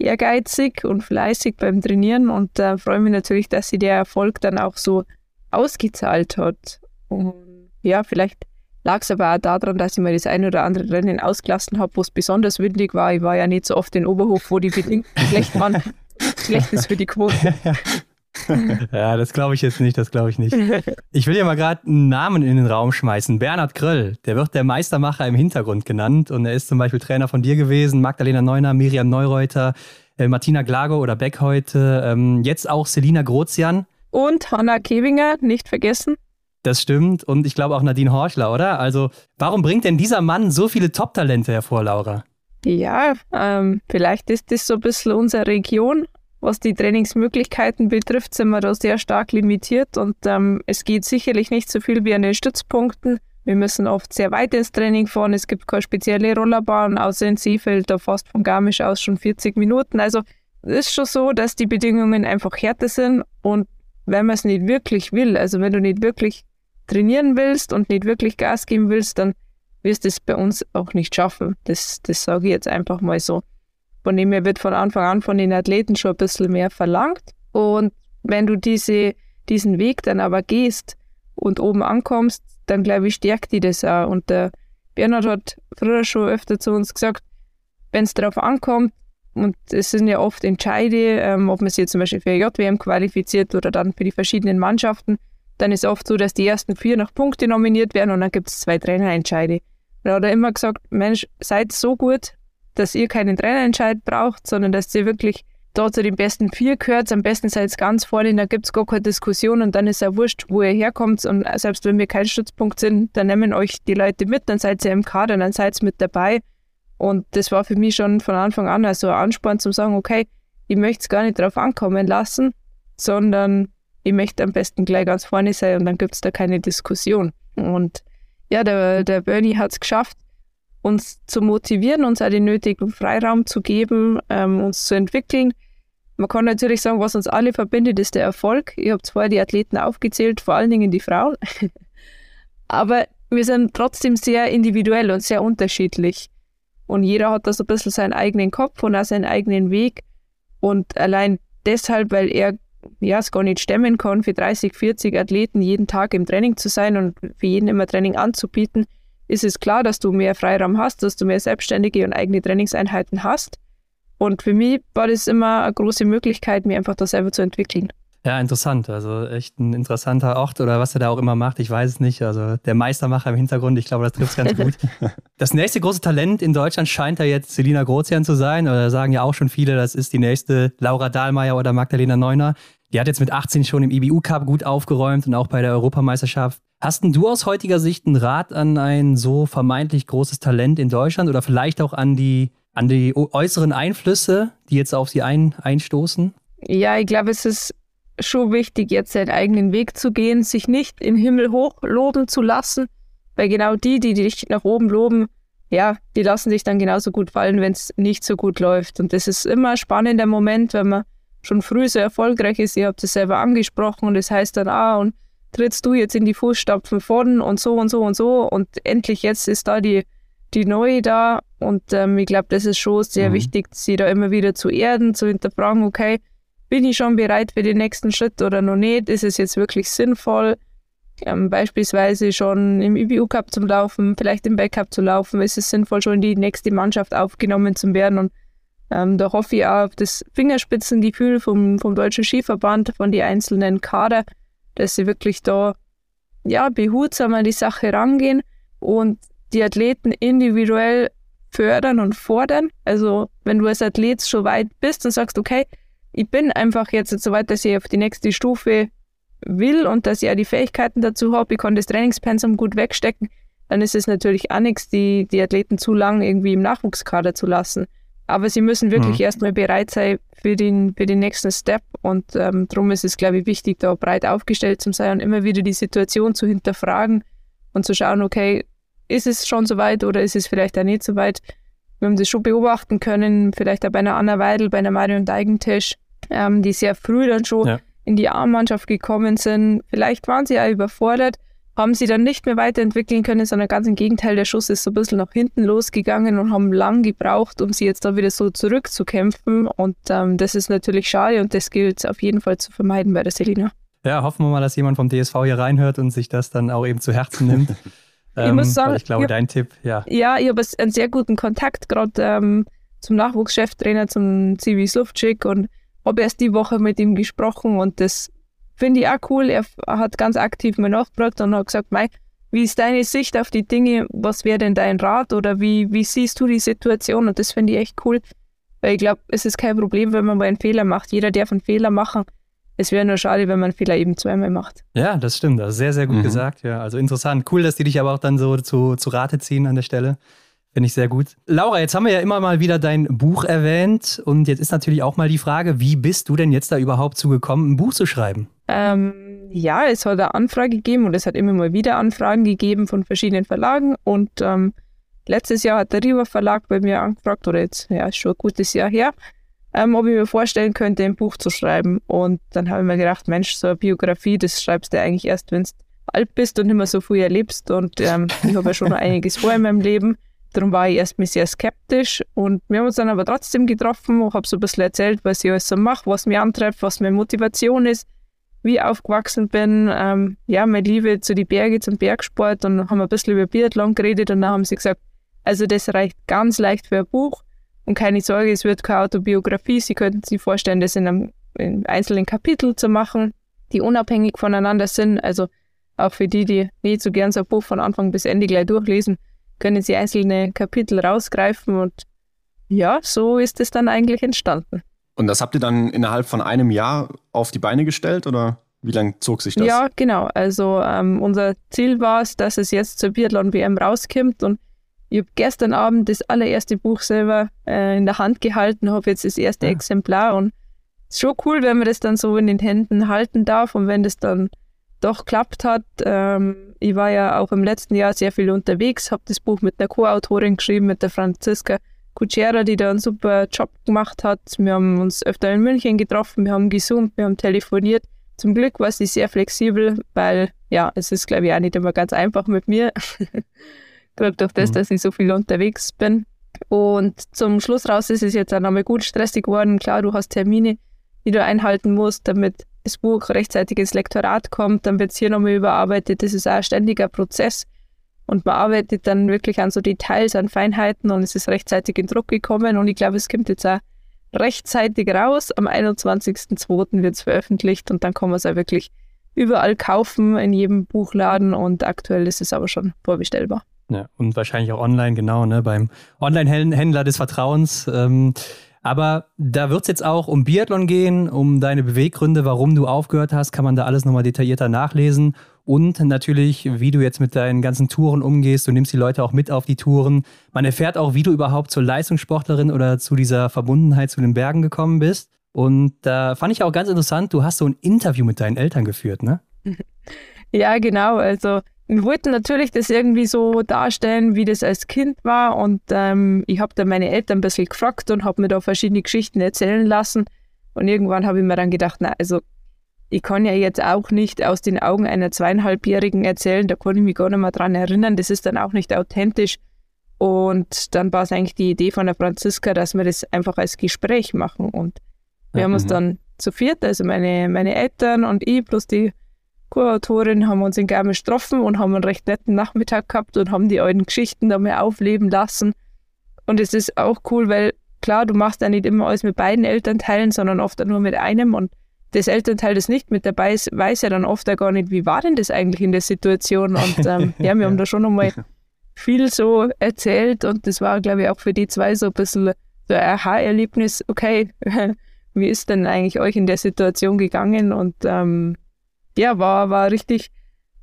ehrgeizig und fleißig beim Trainieren und äh, freue mich natürlich, dass sich der Erfolg dann auch so ausgezahlt hat. Und ja, vielleicht lag es aber auch daran, dass ich mir das ein oder andere Rennen ausgelassen habe, wo es besonders windig war. Ich war ja nicht so oft in Oberhof, wo die Bedingungen schlecht waren. schlecht ist für die Quote. ja, das glaube ich jetzt nicht, das glaube ich nicht. Ich will ja mal gerade einen Namen in den Raum schmeißen. Bernhard Gröll, der wird der Meistermacher im Hintergrund genannt und er ist zum Beispiel Trainer von dir gewesen, Magdalena Neuner, Miriam Neureuter, äh, Martina Glago oder Beck heute, ähm, jetzt auch Selina Grozian. Und Hanna Kebinger, nicht vergessen. Das stimmt. Und ich glaube auch Nadine Horchler, oder? Also, warum bringt denn dieser Mann so viele Top-Talente hervor, Laura? Ja, ähm, vielleicht ist das so ein bisschen unsere Region. Was die Trainingsmöglichkeiten betrifft, sind wir da sehr stark limitiert und ähm, es geht sicherlich nicht so viel wie an den Stützpunkten. Wir müssen oft sehr weit ins Training fahren. Es gibt keine spezielle Rollerbahn, außer in Seefeld, da fast von Garmisch aus schon 40 Minuten. Also es ist schon so, dass die Bedingungen einfach härter sind und wenn man es nicht wirklich will, also wenn du nicht wirklich trainieren willst und nicht wirklich Gas geben willst, dann wirst du es bei uns auch nicht schaffen. Das, das sage ich jetzt einfach mal so. Von dem her wird von Anfang an von den Athleten schon ein bisschen mehr verlangt. Und wenn du diese, diesen Weg dann aber gehst und oben ankommst, dann glaube ich, stärkt die das auch. Und der Bernhard hat früher schon öfter zu uns gesagt, wenn es darauf ankommt, und es sind ja oft Entscheide, ähm, ob man sich jetzt zum Beispiel für JWM qualifiziert oder dann für die verschiedenen Mannschaften, dann ist oft so, dass die ersten vier nach Punkte nominiert werden und dann gibt es zwei Trainerentscheide. Da hat er immer gesagt, Mensch, seid so gut, dass ihr keinen Trainerentscheid braucht, sondern dass ihr wirklich da zu den besten vier gehört. Am besten seid ihr ganz vorne, da gibt es gar keine Diskussion und dann ist ja wurscht, wo ihr herkommt. Und selbst wenn wir kein Stützpunkt sind, dann nehmen euch die Leute mit, dann seid ihr im Kader, dann seid ihr mit dabei. Und das war für mich schon von Anfang an also ein Ansporn zu sagen, okay, ich möchte es gar nicht darauf ankommen lassen, sondern ich möchte am besten gleich ganz vorne sein und dann gibt es da keine Diskussion. Und ja, der, der Bernie hat es geschafft, uns zu motivieren, uns auch den nötigen Freiraum zu geben, ähm, uns zu entwickeln. Man kann natürlich sagen, was uns alle verbindet, ist der Erfolg. Ich habe zwar die Athleten aufgezählt, vor allen Dingen die Frauen, aber wir sind trotzdem sehr individuell und sehr unterschiedlich. Und jeder hat da so ein bisschen seinen eigenen Kopf und auch seinen eigenen Weg. Und allein deshalb, weil er ja, es gar nicht stemmen kann, für 30, 40 Athleten jeden Tag im Training zu sein und für jeden immer Training anzubieten, ist es klar, dass du mehr Freiraum hast, dass du mehr selbstständige und eigene Trainingseinheiten hast. Und für mich war das immer eine große Möglichkeit, mir einfach da selber zu entwickeln. Ja, interessant. Also echt ein interessanter Ort oder was er da auch immer macht, ich weiß es nicht. Also der Meistermacher im Hintergrund, ich glaube, das trifft es ganz gut. Das nächste große Talent in Deutschland scheint da jetzt Selina Grozian zu sein. Oder sagen ja auch schon viele, das ist die nächste Laura Dahlmeier oder Magdalena Neuner. Die hat jetzt mit 18 schon im IBU Cup gut aufgeräumt und auch bei der Europameisterschaft. Hast du aus heutiger Sicht einen Rat an ein so vermeintlich großes Talent in Deutschland oder vielleicht auch an die, an die äußeren Einflüsse, die jetzt auf sie ein, einstoßen? Ja, ich glaube, es ist schon wichtig, jetzt seinen eigenen Weg zu gehen, sich nicht in Himmel hoch loben zu lassen, weil genau die, die dich nach oben loben, ja, die lassen sich dann genauso gut fallen, wenn es nicht so gut läuft. Und das ist immer ein spannender Moment, wenn man schon früh so erfolgreich ist. Ihr habt es selber angesprochen und das heißt dann, ah, und trittst du jetzt in die Fußstapfen von und so und so und so und endlich jetzt ist da die, die Neue da und ähm, ich glaube, das ist schon sehr mhm. wichtig, sie da immer wieder zu erden, zu hinterfragen, okay, bin ich schon bereit für den nächsten Schritt oder noch nicht? Ist es jetzt wirklich sinnvoll? Ähm, beispielsweise schon im IBU Cup zu laufen, vielleicht im Backup zu laufen, ist es sinnvoll, schon in die nächste Mannschaft aufgenommen zu werden. Und ähm, da hoffe ich auch auf das Fingerspitzengefühl vom, vom Deutschen Skiverband, von den einzelnen Kader, dass sie wirklich da ja, behutsam an die Sache rangehen und die Athleten individuell fördern und fordern. Also wenn du als Athlet schon weit bist und sagst, okay, ich bin einfach jetzt so weit, dass ich auf die nächste Stufe will und dass ich auch die Fähigkeiten dazu habe, ich kann das Trainingspensum gut wegstecken, dann ist es natürlich auch nichts, die, die Athleten zu lang irgendwie im Nachwuchskader zu lassen. Aber sie müssen wirklich mhm. erstmal bereit sein für den, für den nächsten Step und ähm, darum ist es, glaube ich, wichtig, da breit aufgestellt zu sein und immer wieder die Situation zu hinterfragen und zu schauen, okay, ist es schon so weit oder ist es vielleicht auch nicht so weit? Wir haben das schon beobachten können, vielleicht auch bei einer Anna Weidel, bei einer Marion Deigentisch, ähm, die sehr früh dann schon ja. in die A-Mannschaft gekommen sind. Vielleicht waren sie auch überfordert, haben sie dann nicht mehr weiterentwickeln können, sondern ganz im Gegenteil, der Schuss ist so ein bisschen nach hinten losgegangen und haben lang gebraucht, um sie jetzt da wieder so zurückzukämpfen. Und ähm, das ist natürlich schade und das gilt auf jeden Fall zu vermeiden bei der Selina. Ja, hoffen wir mal, dass jemand vom DSV hier reinhört und sich das dann auch eben zu Herzen nimmt. ich ähm, muss sagen, ich glaube, ich dein Tipp, ja. Ja, ich habe einen sehr guten Kontakt gerade ähm, zum Nachwuchscheftrainer, zum Zivi Slufczyk und habe erst die Woche mit ihm gesprochen und das finde ich auch cool. Er hat ganz aktiv mal nachgefragt und hat gesagt, Mei, wie ist deine Sicht auf die Dinge? Was wäre denn dein Rat oder wie, wie siehst du die Situation? Und das finde ich echt cool, weil ich glaube, es ist kein Problem, wenn man mal einen Fehler macht. Jeder darf einen Fehler machen. Es wäre nur schade, wenn man einen Fehler eben zweimal macht. Ja, das stimmt. Das ist sehr, sehr gut mhm. gesagt. Ja, also interessant. Cool, dass die dich aber auch dann so zu, zu Rate ziehen an der Stelle. Finde ich sehr gut. Laura, jetzt haben wir ja immer mal wieder dein Buch erwähnt und jetzt ist natürlich auch mal die Frage, wie bist du denn jetzt da überhaupt zugekommen, ein Buch zu schreiben? Ähm, ja, es hat eine Anfrage gegeben und es hat immer mal wieder Anfragen gegeben von verschiedenen Verlagen und ähm, letztes Jahr hat der Riva Verlag bei mir angefragt, oder jetzt, ja, ist schon ein gutes Jahr her, ähm, ob ich mir vorstellen könnte, ein Buch zu schreiben. Und dann habe ich mir gedacht, Mensch, so eine Biografie, das schreibst du eigentlich erst, wenn du alt bist und nicht mehr so viel erlebst und ähm, ich habe ja schon noch einiges vor in meinem Leben. Darum war ich erstmal sehr skeptisch und wir haben uns dann aber trotzdem getroffen und habe so ein bisschen erzählt, was ich alles so mache, was mich antreibt, was meine Motivation ist, wie ich aufgewachsen bin, ähm, ja, meine Liebe zu den Bergen, zum Bergsport und haben ein bisschen über Biathlon geredet und dann haben sie gesagt, also das reicht ganz leicht für ein Buch und keine Sorge, es wird keine Autobiografie, Sie könnten sich vorstellen, das in einem in einzelnen Kapitel zu machen, die unabhängig voneinander sind, also auch für die, die nicht so gern so ein Buch von Anfang bis Ende gleich durchlesen, können Sie einzelne Kapitel rausgreifen und ja, so ist es dann eigentlich entstanden. Und das habt ihr dann innerhalb von einem Jahr auf die Beine gestellt oder wie lange zog sich das? Ja, genau. Also ähm, unser Ziel war es, dass es jetzt zur Biathlon-WM rauskommt und ich habe gestern Abend das allererste Buch selber äh, in der Hand gehalten, habe jetzt das erste ja. Exemplar und es ist schon cool, wenn man das dann so in den Händen halten darf und wenn das dann doch klappt hat. Ähm, ich war ja auch im letzten Jahr sehr viel unterwegs, habe das Buch mit einer Co-Autorin geschrieben, mit der Franziska Cucera, die da einen super Job gemacht hat. Wir haben uns öfter in München getroffen, wir haben gesummt, wir haben telefoniert. Zum Glück war sie sehr flexibel, weil ja, es ist, glaube ich, auch nicht immer ganz einfach mit mir. Gerade durch das, mhm. dass ich so viel unterwegs bin. Und zum Schluss raus ist es jetzt auch nochmal gut stressig geworden. Klar, du hast Termine, die du einhalten musst, damit das Buch rechtzeitig ins Lektorat kommt, dann wird es hier nochmal überarbeitet. Das ist auch ein ständiger Prozess. Und man arbeitet dann wirklich an so Details, an Feinheiten und es ist rechtzeitig in Druck gekommen. Und ich glaube, es kommt jetzt auch rechtzeitig raus. Am 21.02. wird es veröffentlicht und dann kann man es auch wirklich überall kaufen, in jedem Buchladen. Und aktuell ist es aber schon vorbestellbar. Ja, und wahrscheinlich auch online, genau, ne, beim Online-Händler des Vertrauens. Ähm, aber da wird es jetzt auch um Biathlon gehen, um deine Beweggründe, warum du aufgehört hast, kann man da alles nochmal detaillierter nachlesen. Und natürlich, wie du jetzt mit deinen ganzen Touren umgehst. Du nimmst die Leute auch mit auf die Touren. Man erfährt auch, wie du überhaupt zur Leistungssportlerin oder zu dieser Verbundenheit zu den Bergen gekommen bist. Und da fand ich auch ganz interessant, du hast so ein Interview mit deinen Eltern geführt, ne? Ja, genau. Also wir wollten natürlich das irgendwie so darstellen, wie das als Kind war. Und ähm, ich habe dann meine Eltern ein bisschen gefragt und habe mir da verschiedene Geschichten erzählen lassen. Und irgendwann habe ich mir dann gedacht, na, also ich kann ja jetzt auch nicht aus den Augen einer zweieinhalbjährigen erzählen, da kann ich mich gar nicht mehr dran erinnern. Das ist dann auch nicht authentisch. Und dann war es eigentlich die Idee von der Franziska, dass wir das einfach als Gespräch machen. Und wir ja, haben uns mhm. dann zu viert, also meine, meine Eltern und ich plus die Co-Autorin haben uns in Garmisch getroffen und haben einen recht netten Nachmittag gehabt und haben die alten Geschichten da mal aufleben lassen. Und es ist auch cool, weil klar, du machst ja nicht immer alles mit beiden Elternteilen, sondern oft nur mit einem und das Elternteil, das nicht mit dabei ist, weiß ja dann oft auch gar nicht, wie war denn das eigentlich in der Situation. Und ähm, ja, wir haben da schon nochmal viel so erzählt und das war, glaube ich, auch für die zwei so ein bisschen so ein Aha-Erlebnis. Okay, wie ist denn eigentlich euch in der Situation gegangen? Und ähm, ja, war, war richtig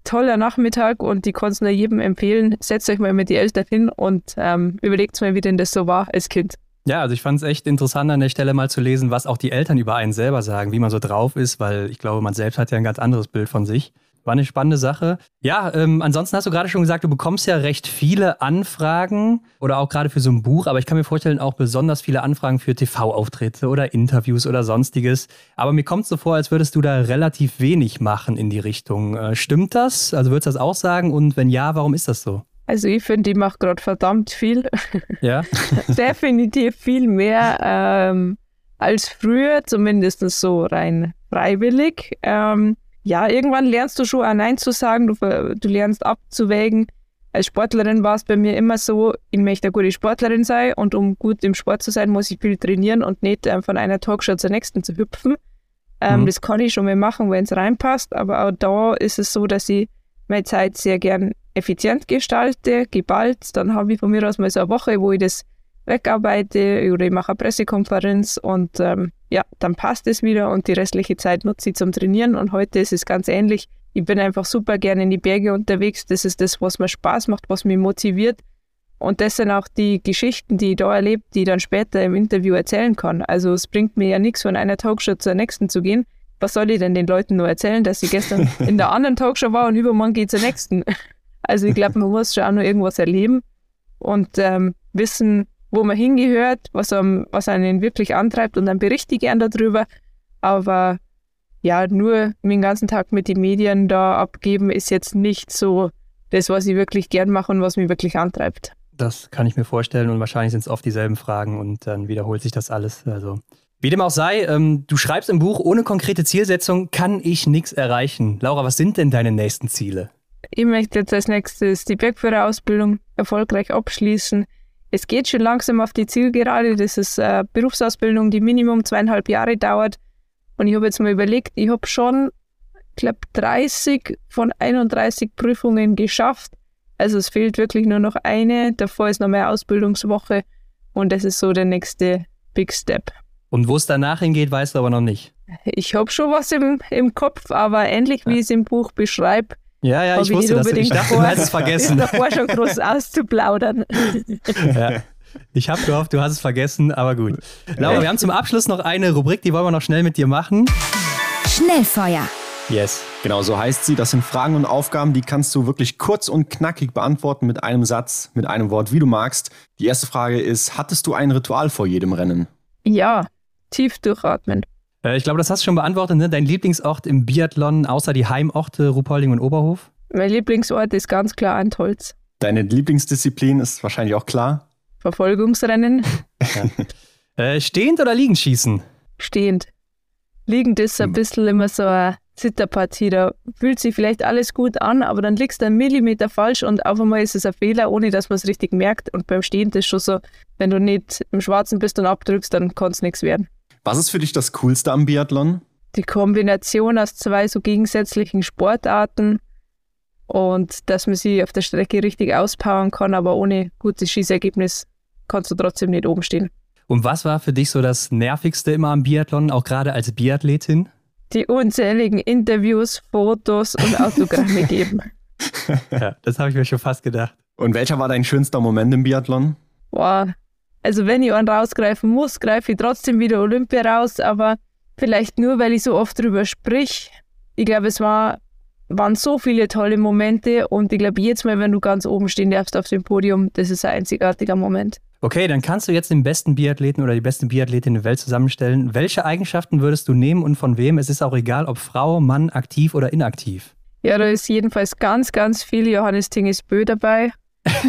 toller Nachmittag und die konnten nur jedem empfehlen. Setzt euch mal mit die Eltern hin und ähm, überlegt mal, wie denn das so war als Kind. Ja, also ich fand es echt interessant an der Stelle mal zu lesen, was auch die Eltern über einen selber sagen, wie man so drauf ist, weil ich glaube, man selbst hat ja ein ganz anderes Bild von sich. War eine spannende Sache. Ja, ähm, ansonsten hast du gerade schon gesagt, du bekommst ja recht viele Anfragen oder auch gerade für so ein Buch, aber ich kann mir vorstellen, auch besonders viele Anfragen für TV-Auftritte oder Interviews oder sonstiges. Aber mir kommt es so vor, als würdest du da relativ wenig machen in die Richtung. Äh, stimmt das? Also würdest du das auch sagen? Und wenn ja, warum ist das so? Also ich finde, ich mache gerade verdammt viel. Ja. Definitiv viel mehr ähm, als früher, zumindest so rein freiwillig. Ähm, ja, irgendwann lernst du schon auch Nein zu sagen, du, du lernst abzuwägen. Als Sportlerin war es bei mir immer so, ich möchte eine gute Sportlerin sein und um gut im Sport zu sein, muss ich viel trainieren und nicht äh, von einer Talkshow zur nächsten zu hüpfen. Ähm, mhm. Das kann ich schon mal machen, wenn es reinpasst, aber auch da ist es so, dass ich meine Zeit sehr gern effizient gestalte, geballt. Dann habe ich von mir aus mal so eine Woche, wo ich das wegarbeite oder ich mache eine Pressekonferenz und ähm, ja, dann passt es wieder und die restliche Zeit nutze ich zum Trainieren und heute ist es ganz ähnlich. Ich bin einfach super gerne in die Berge unterwegs. Das ist das, was mir Spaß macht, was mich motiviert. Und das sind auch die Geschichten, die ich da erlebt, die ich dann später im Interview erzählen kann. Also es bringt mir ja nichts, von einer Talkshow zur nächsten zu gehen. Was soll ich denn den Leuten nur erzählen, dass ich gestern in der anderen Talkshow war und übermorgen gehe zur nächsten? Also ich glaube, man muss schon auch noch irgendwas erleben und ähm, wissen, wo man hingehört, was, einem, was einen wirklich antreibt und dann berichte ich gern darüber. Aber ja, nur den ganzen Tag mit den Medien da abgeben, ist jetzt nicht so das, was ich wirklich gern mache und was mich wirklich antreibt. Das kann ich mir vorstellen und wahrscheinlich sind es oft dieselben Fragen und dann wiederholt sich das alles. Also wie dem auch sei, ähm, du schreibst im Buch, ohne konkrete Zielsetzung kann ich nichts erreichen. Laura, was sind denn deine nächsten Ziele? Ich möchte jetzt als nächstes die Bergführerausbildung erfolgreich abschließen. Es geht schon langsam auf die Zielgerade. Das ist eine Berufsausbildung, die Minimum zweieinhalb Jahre dauert. Und ich habe jetzt mal überlegt, ich habe schon, ich glaube, 30 von 31 Prüfungen geschafft. Also es fehlt wirklich nur noch eine. Davor ist noch mehr Ausbildungswoche und das ist so der nächste Big Step. Und wo es danach hingeht, weißt du aber noch nicht. Ich habe schon was im, im Kopf, aber ähnlich wie ja. ich es im Buch beschreibe, ja, ja, ich wusste das. Ich dachte, du hast es vergessen. davor schon groß auszuplaudern. ja. Ich habe gehofft, du hast es vergessen, aber gut. Laura, wir haben zum Abschluss noch eine Rubrik, die wollen wir noch schnell mit dir machen. Schnellfeuer. Yes. Genau, so heißt sie. Das sind Fragen und Aufgaben, die kannst du wirklich kurz und knackig beantworten mit einem Satz, mit einem Wort, wie du magst. Die erste Frage ist, hattest du ein Ritual vor jedem Rennen? Ja, tief durchatmen. Äh, ich glaube, das hast du schon beantwortet, ne? Dein Lieblingsort im Biathlon, außer die Heimorte Ruhpolding und Oberhof? Mein Lieblingsort ist ganz klar Antholz. Deine Lieblingsdisziplin ist wahrscheinlich auch klar? Verfolgungsrennen. ja. äh, stehend oder liegend schießen? Stehend. Liegend ist ein hm. bisschen immer so eine Zitterpartie. Da fühlt sich vielleicht alles gut an, aber dann liegst du einen Millimeter falsch und auf einmal ist es ein Fehler, ohne dass man es richtig merkt. Und beim Stehen ist es schon so, wenn du nicht im Schwarzen bist und abdrückst, dann kann es nichts werden. Was ist für dich das Coolste am Biathlon? Die Kombination aus zwei so gegensätzlichen Sportarten und dass man sie auf der Strecke richtig auspowern kann, aber ohne gutes Schießergebnis kannst du trotzdem nicht oben stehen. Und was war für dich so das Nervigste immer am Biathlon, auch gerade als Biathletin? die unzähligen Interviews, Fotos und Autogramme geben. ja, das habe ich mir schon fast gedacht. Und welcher war dein schönster Moment im Biathlon? Boah, also wenn ich einen rausgreifen muss, greife ich trotzdem wieder Olympia raus, aber vielleicht nur, weil ich so oft drüber sprich. Ich glaube, es war, waren so viele tolle Momente und ich glaube, jetzt Mal, wenn du ganz oben stehen darfst auf dem Podium, das ist ein einzigartiger Moment. Okay, dann kannst du jetzt den besten Biathleten oder die beste Biathletin der Welt zusammenstellen. Welche Eigenschaften würdest du nehmen und von wem? Es ist auch egal, ob Frau, Mann, aktiv oder inaktiv. Ja, da ist jedenfalls ganz, ganz viel Johannes Tinges Bö dabei.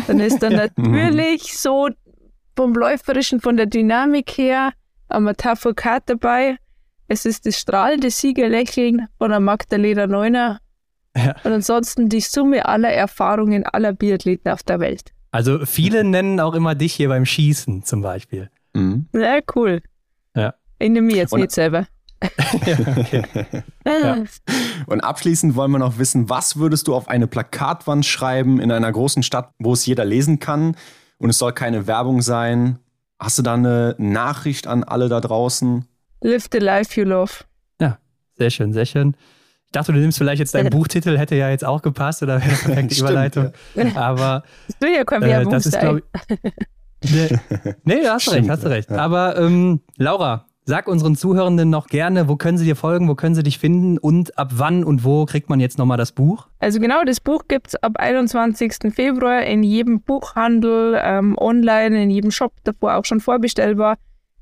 Dann ist dann natürlich so vom Läuferischen, von der Dynamik her, ein Matafo Kat dabei. Es ist das strahlende Siegerlächeln von der Magdalena Neuner. Ja. Und ansonsten die Summe aller Erfahrungen aller Biathleten auf der Welt. Also viele nennen auch immer dich hier beim Schießen zum Beispiel. Mhm. Ja, cool. Ja. Ich nehme mich jetzt Und, nicht selber. ja, okay. ja. Und abschließend wollen wir noch wissen, was würdest du auf eine Plakatwand schreiben in einer großen Stadt, wo es jeder lesen kann? Und es soll keine Werbung sein. Hast du da eine Nachricht an alle da draußen? Live the life you love. Ja, sehr schön, sehr schön. Ich dachte, du nimmst vielleicht jetzt deinen Buchtitel, hätte ja jetzt auch gepasst oder wäre eine perfekte Stimmt, Überleitung. Ja. Aber das, will ja kein äh, das ist, glaube ich. nee, nee, du hast Stimmt, recht, hast du recht. Ja. Aber ähm, Laura, sag unseren Zuhörenden noch gerne, wo können sie dir folgen, wo können sie dich finden und ab wann und wo kriegt man jetzt nochmal das Buch? Also genau, das Buch gibt es ab 21. Februar in jedem Buchhandel, ähm, online, in jedem Shop, davor auch schon vorbestellbar.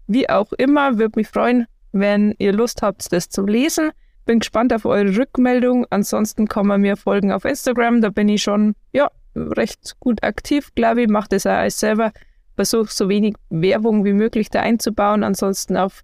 Wie auch immer, würde mich freuen, wenn ihr Lust habt, das zu lesen. Bin gespannt auf eure Rückmeldung. Ansonsten kann man mir folgen auf Instagram. Da bin ich schon ja, recht gut aktiv, glaube ich. Mache das auch alles selber. Versuche so wenig Werbung wie möglich da einzubauen. Ansonsten auf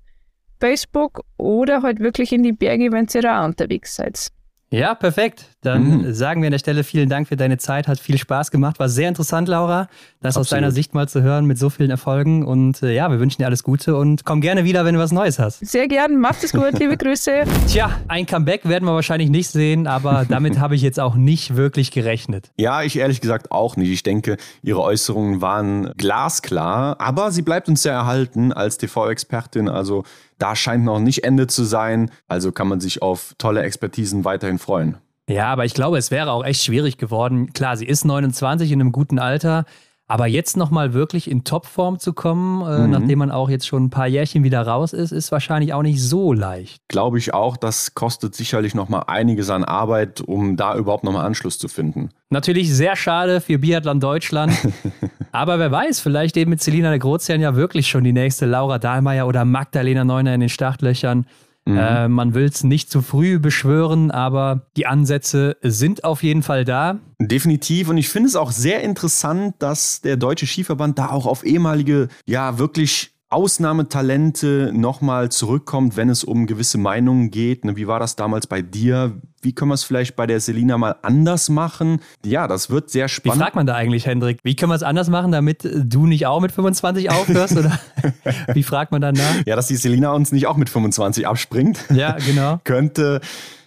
Facebook oder halt wirklich in die Berge, wenn ihr da unterwegs seid. Ja, perfekt. Dann mhm. sagen wir an der Stelle vielen Dank für deine Zeit, hat viel Spaß gemacht, war sehr interessant, Laura, das Absolut. aus deiner Sicht mal zu hören mit so vielen Erfolgen. Und äh, ja, wir wünschen dir alles Gute und komm gerne wieder, wenn du was Neues hast. Sehr gern, macht es gut, liebe Grüße. Tja, ein Comeback werden wir wahrscheinlich nicht sehen, aber damit habe ich jetzt auch nicht wirklich gerechnet. Ja, ich ehrlich gesagt auch nicht. Ich denke, ihre Äußerungen waren glasklar, aber sie bleibt uns sehr erhalten als TV-Expertin. Also da scheint noch nicht Ende zu sein. Also kann man sich auf tolle Expertisen weiterhin freuen. Ja, aber ich glaube, es wäre auch echt schwierig geworden. Klar, sie ist 29 in einem guten Alter, aber jetzt nochmal wirklich in Topform zu kommen, äh, mhm. nachdem man auch jetzt schon ein paar Jährchen wieder raus ist, ist wahrscheinlich auch nicht so leicht. Glaube ich auch, das kostet sicherlich nochmal einiges an Arbeit, um da überhaupt nochmal Anschluss zu finden. Natürlich sehr schade für Biathlon Deutschland. aber wer weiß, vielleicht eben mit Selina de Grozian ja wirklich schon die nächste Laura Dahlmeier oder Magdalena Neuner in den Startlöchern. Mhm. Äh, man will es nicht zu früh beschwören, aber die Ansätze sind auf jeden Fall da. Definitiv. Und ich finde es auch sehr interessant, dass der Deutsche Skiverband da auch auf ehemalige, ja, wirklich Ausnahmetalente nochmal zurückkommt, wenn es um gewisse Meinungen geht. Ne, wie war das damals bei dir? Wie können wir es vielleicht bei der Selina mal anders machen? Ja, das wird sehr spannend. Wie fragt man da eigentlich, Hendrik? Wie können wir es anders machen, damit du nicht auch mit 25 aufhörst? oder wie fragt man dann nach? Ja, dass die Selina uns nicht auch mit 25 abspringt. Ja, genau. Könnte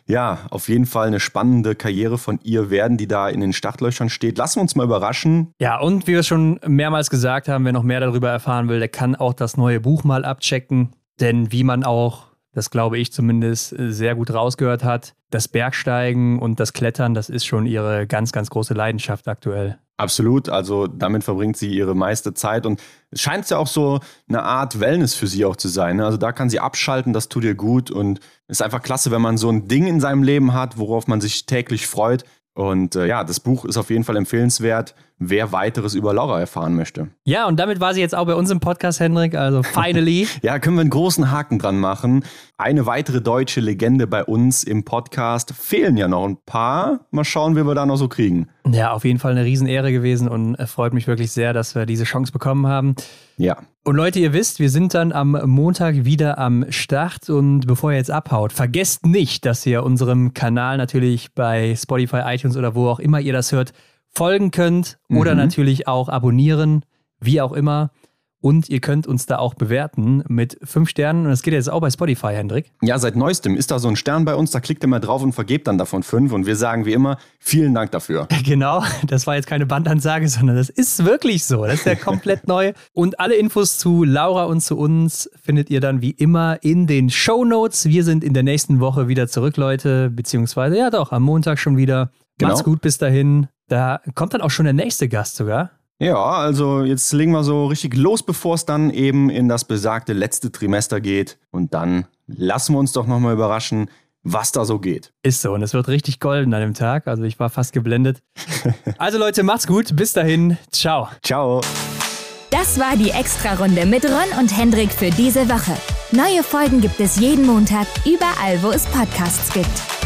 ja, auf jeden Fall eine spannende Karriere von ihr werden, die da in den Startlöchern steht. Lassen wir uns mal überraschen. Ja, und wie wir schon mehrmals gesagt haben, wer noch mehr darüber erfahren will, der kann auch das neue Buch mal abchecken. Denn wie man auch, das glaube ich zumindest, sehr gut rausgehört hat, das Bergsteigen und das Klettern, das ist schon ihre ganz, ganz große Leidenschaft aktuell. Absolut, also damit verbringt sie ihre meiste Zeit und es scheint ja auch so eine Art Wellness für sie auch zu sein. Ne? Also da kann sie abschalten, das tut ihr gut und es ist einfach klasse, wenn man so ein Ding in seinem Leben hat, worauf man sich täglich freut. Und äh, ja, das Buch ist auf jeden Fall empfehlenswert, wer weiteres über Laura erfahren möchte. Ja, und damit war sie jetzt auch bei uns im Podcast, Hendrik. Also finally. ja, können wir einen großen Haken dran machen. Eine weitere deutsche Legende bei uns im Podcast. Fehlen ja noch ein paar. Mal schauen, wie wir da noch so kriegen. Ja, auf jeden Fall eine Riesenehre gewesen und freut mich wirklich sehr, dass wir diese Chance bekommen haben. Ja. Und Leute, ihr wisst, wir sind dann am Montag wieder am Start und bevor ihr jetzt abhaut, vergesst nicht, dass ihr unserem Kanal natürlich bei Spotify, iTunes oder wo auch immer ihr das hört, folgen könnt oder mhm. natürlich auch abonnieren, wie auch immer. Und ihr könnt uns da auch bewerten mit fünf Sternen. Und das geht jetzt auch bei Spotify, Hendrik. Ja, seit neuestem ist da so ein Stern bei uns. Da klickt ihr mal drauf und vergebt dann davon fünf. Und wir sagen wie immer, vielen Dank dafür. Genau, das war jetzt keine Bandansage, sondern das ist wirklich so. Das ist ja komplett neu. Und alle Infos zu Laura und zu uns findet ihr dann wie immer in den Show Notes. Wir sind in der nächsten Woche wieder zurück, Leute. Beziehungsweise, ja doch, am Montag schon wieder. Genau. Macht's gut bis dahin. Da kommt dann auch schon der nächste Gast sogar. Ja, also jetzt legen wir so richtig los, bevor es dann eben in das besagte letzte Trimester geht. Und dann lassen wir uns doch nochmal überraschen, was da so geht. Ist so, und es wird richtig golden an dem Tag. Also ich war fast geblendet. also Leute, macht's gut. Bis dahin. Ciao. Ciao. Das war die Extra-Runde mit Ron und Hendrik für diese Woche. Neue Folgen gibt es jeden Montag, überall, wo es Podcasts gibt.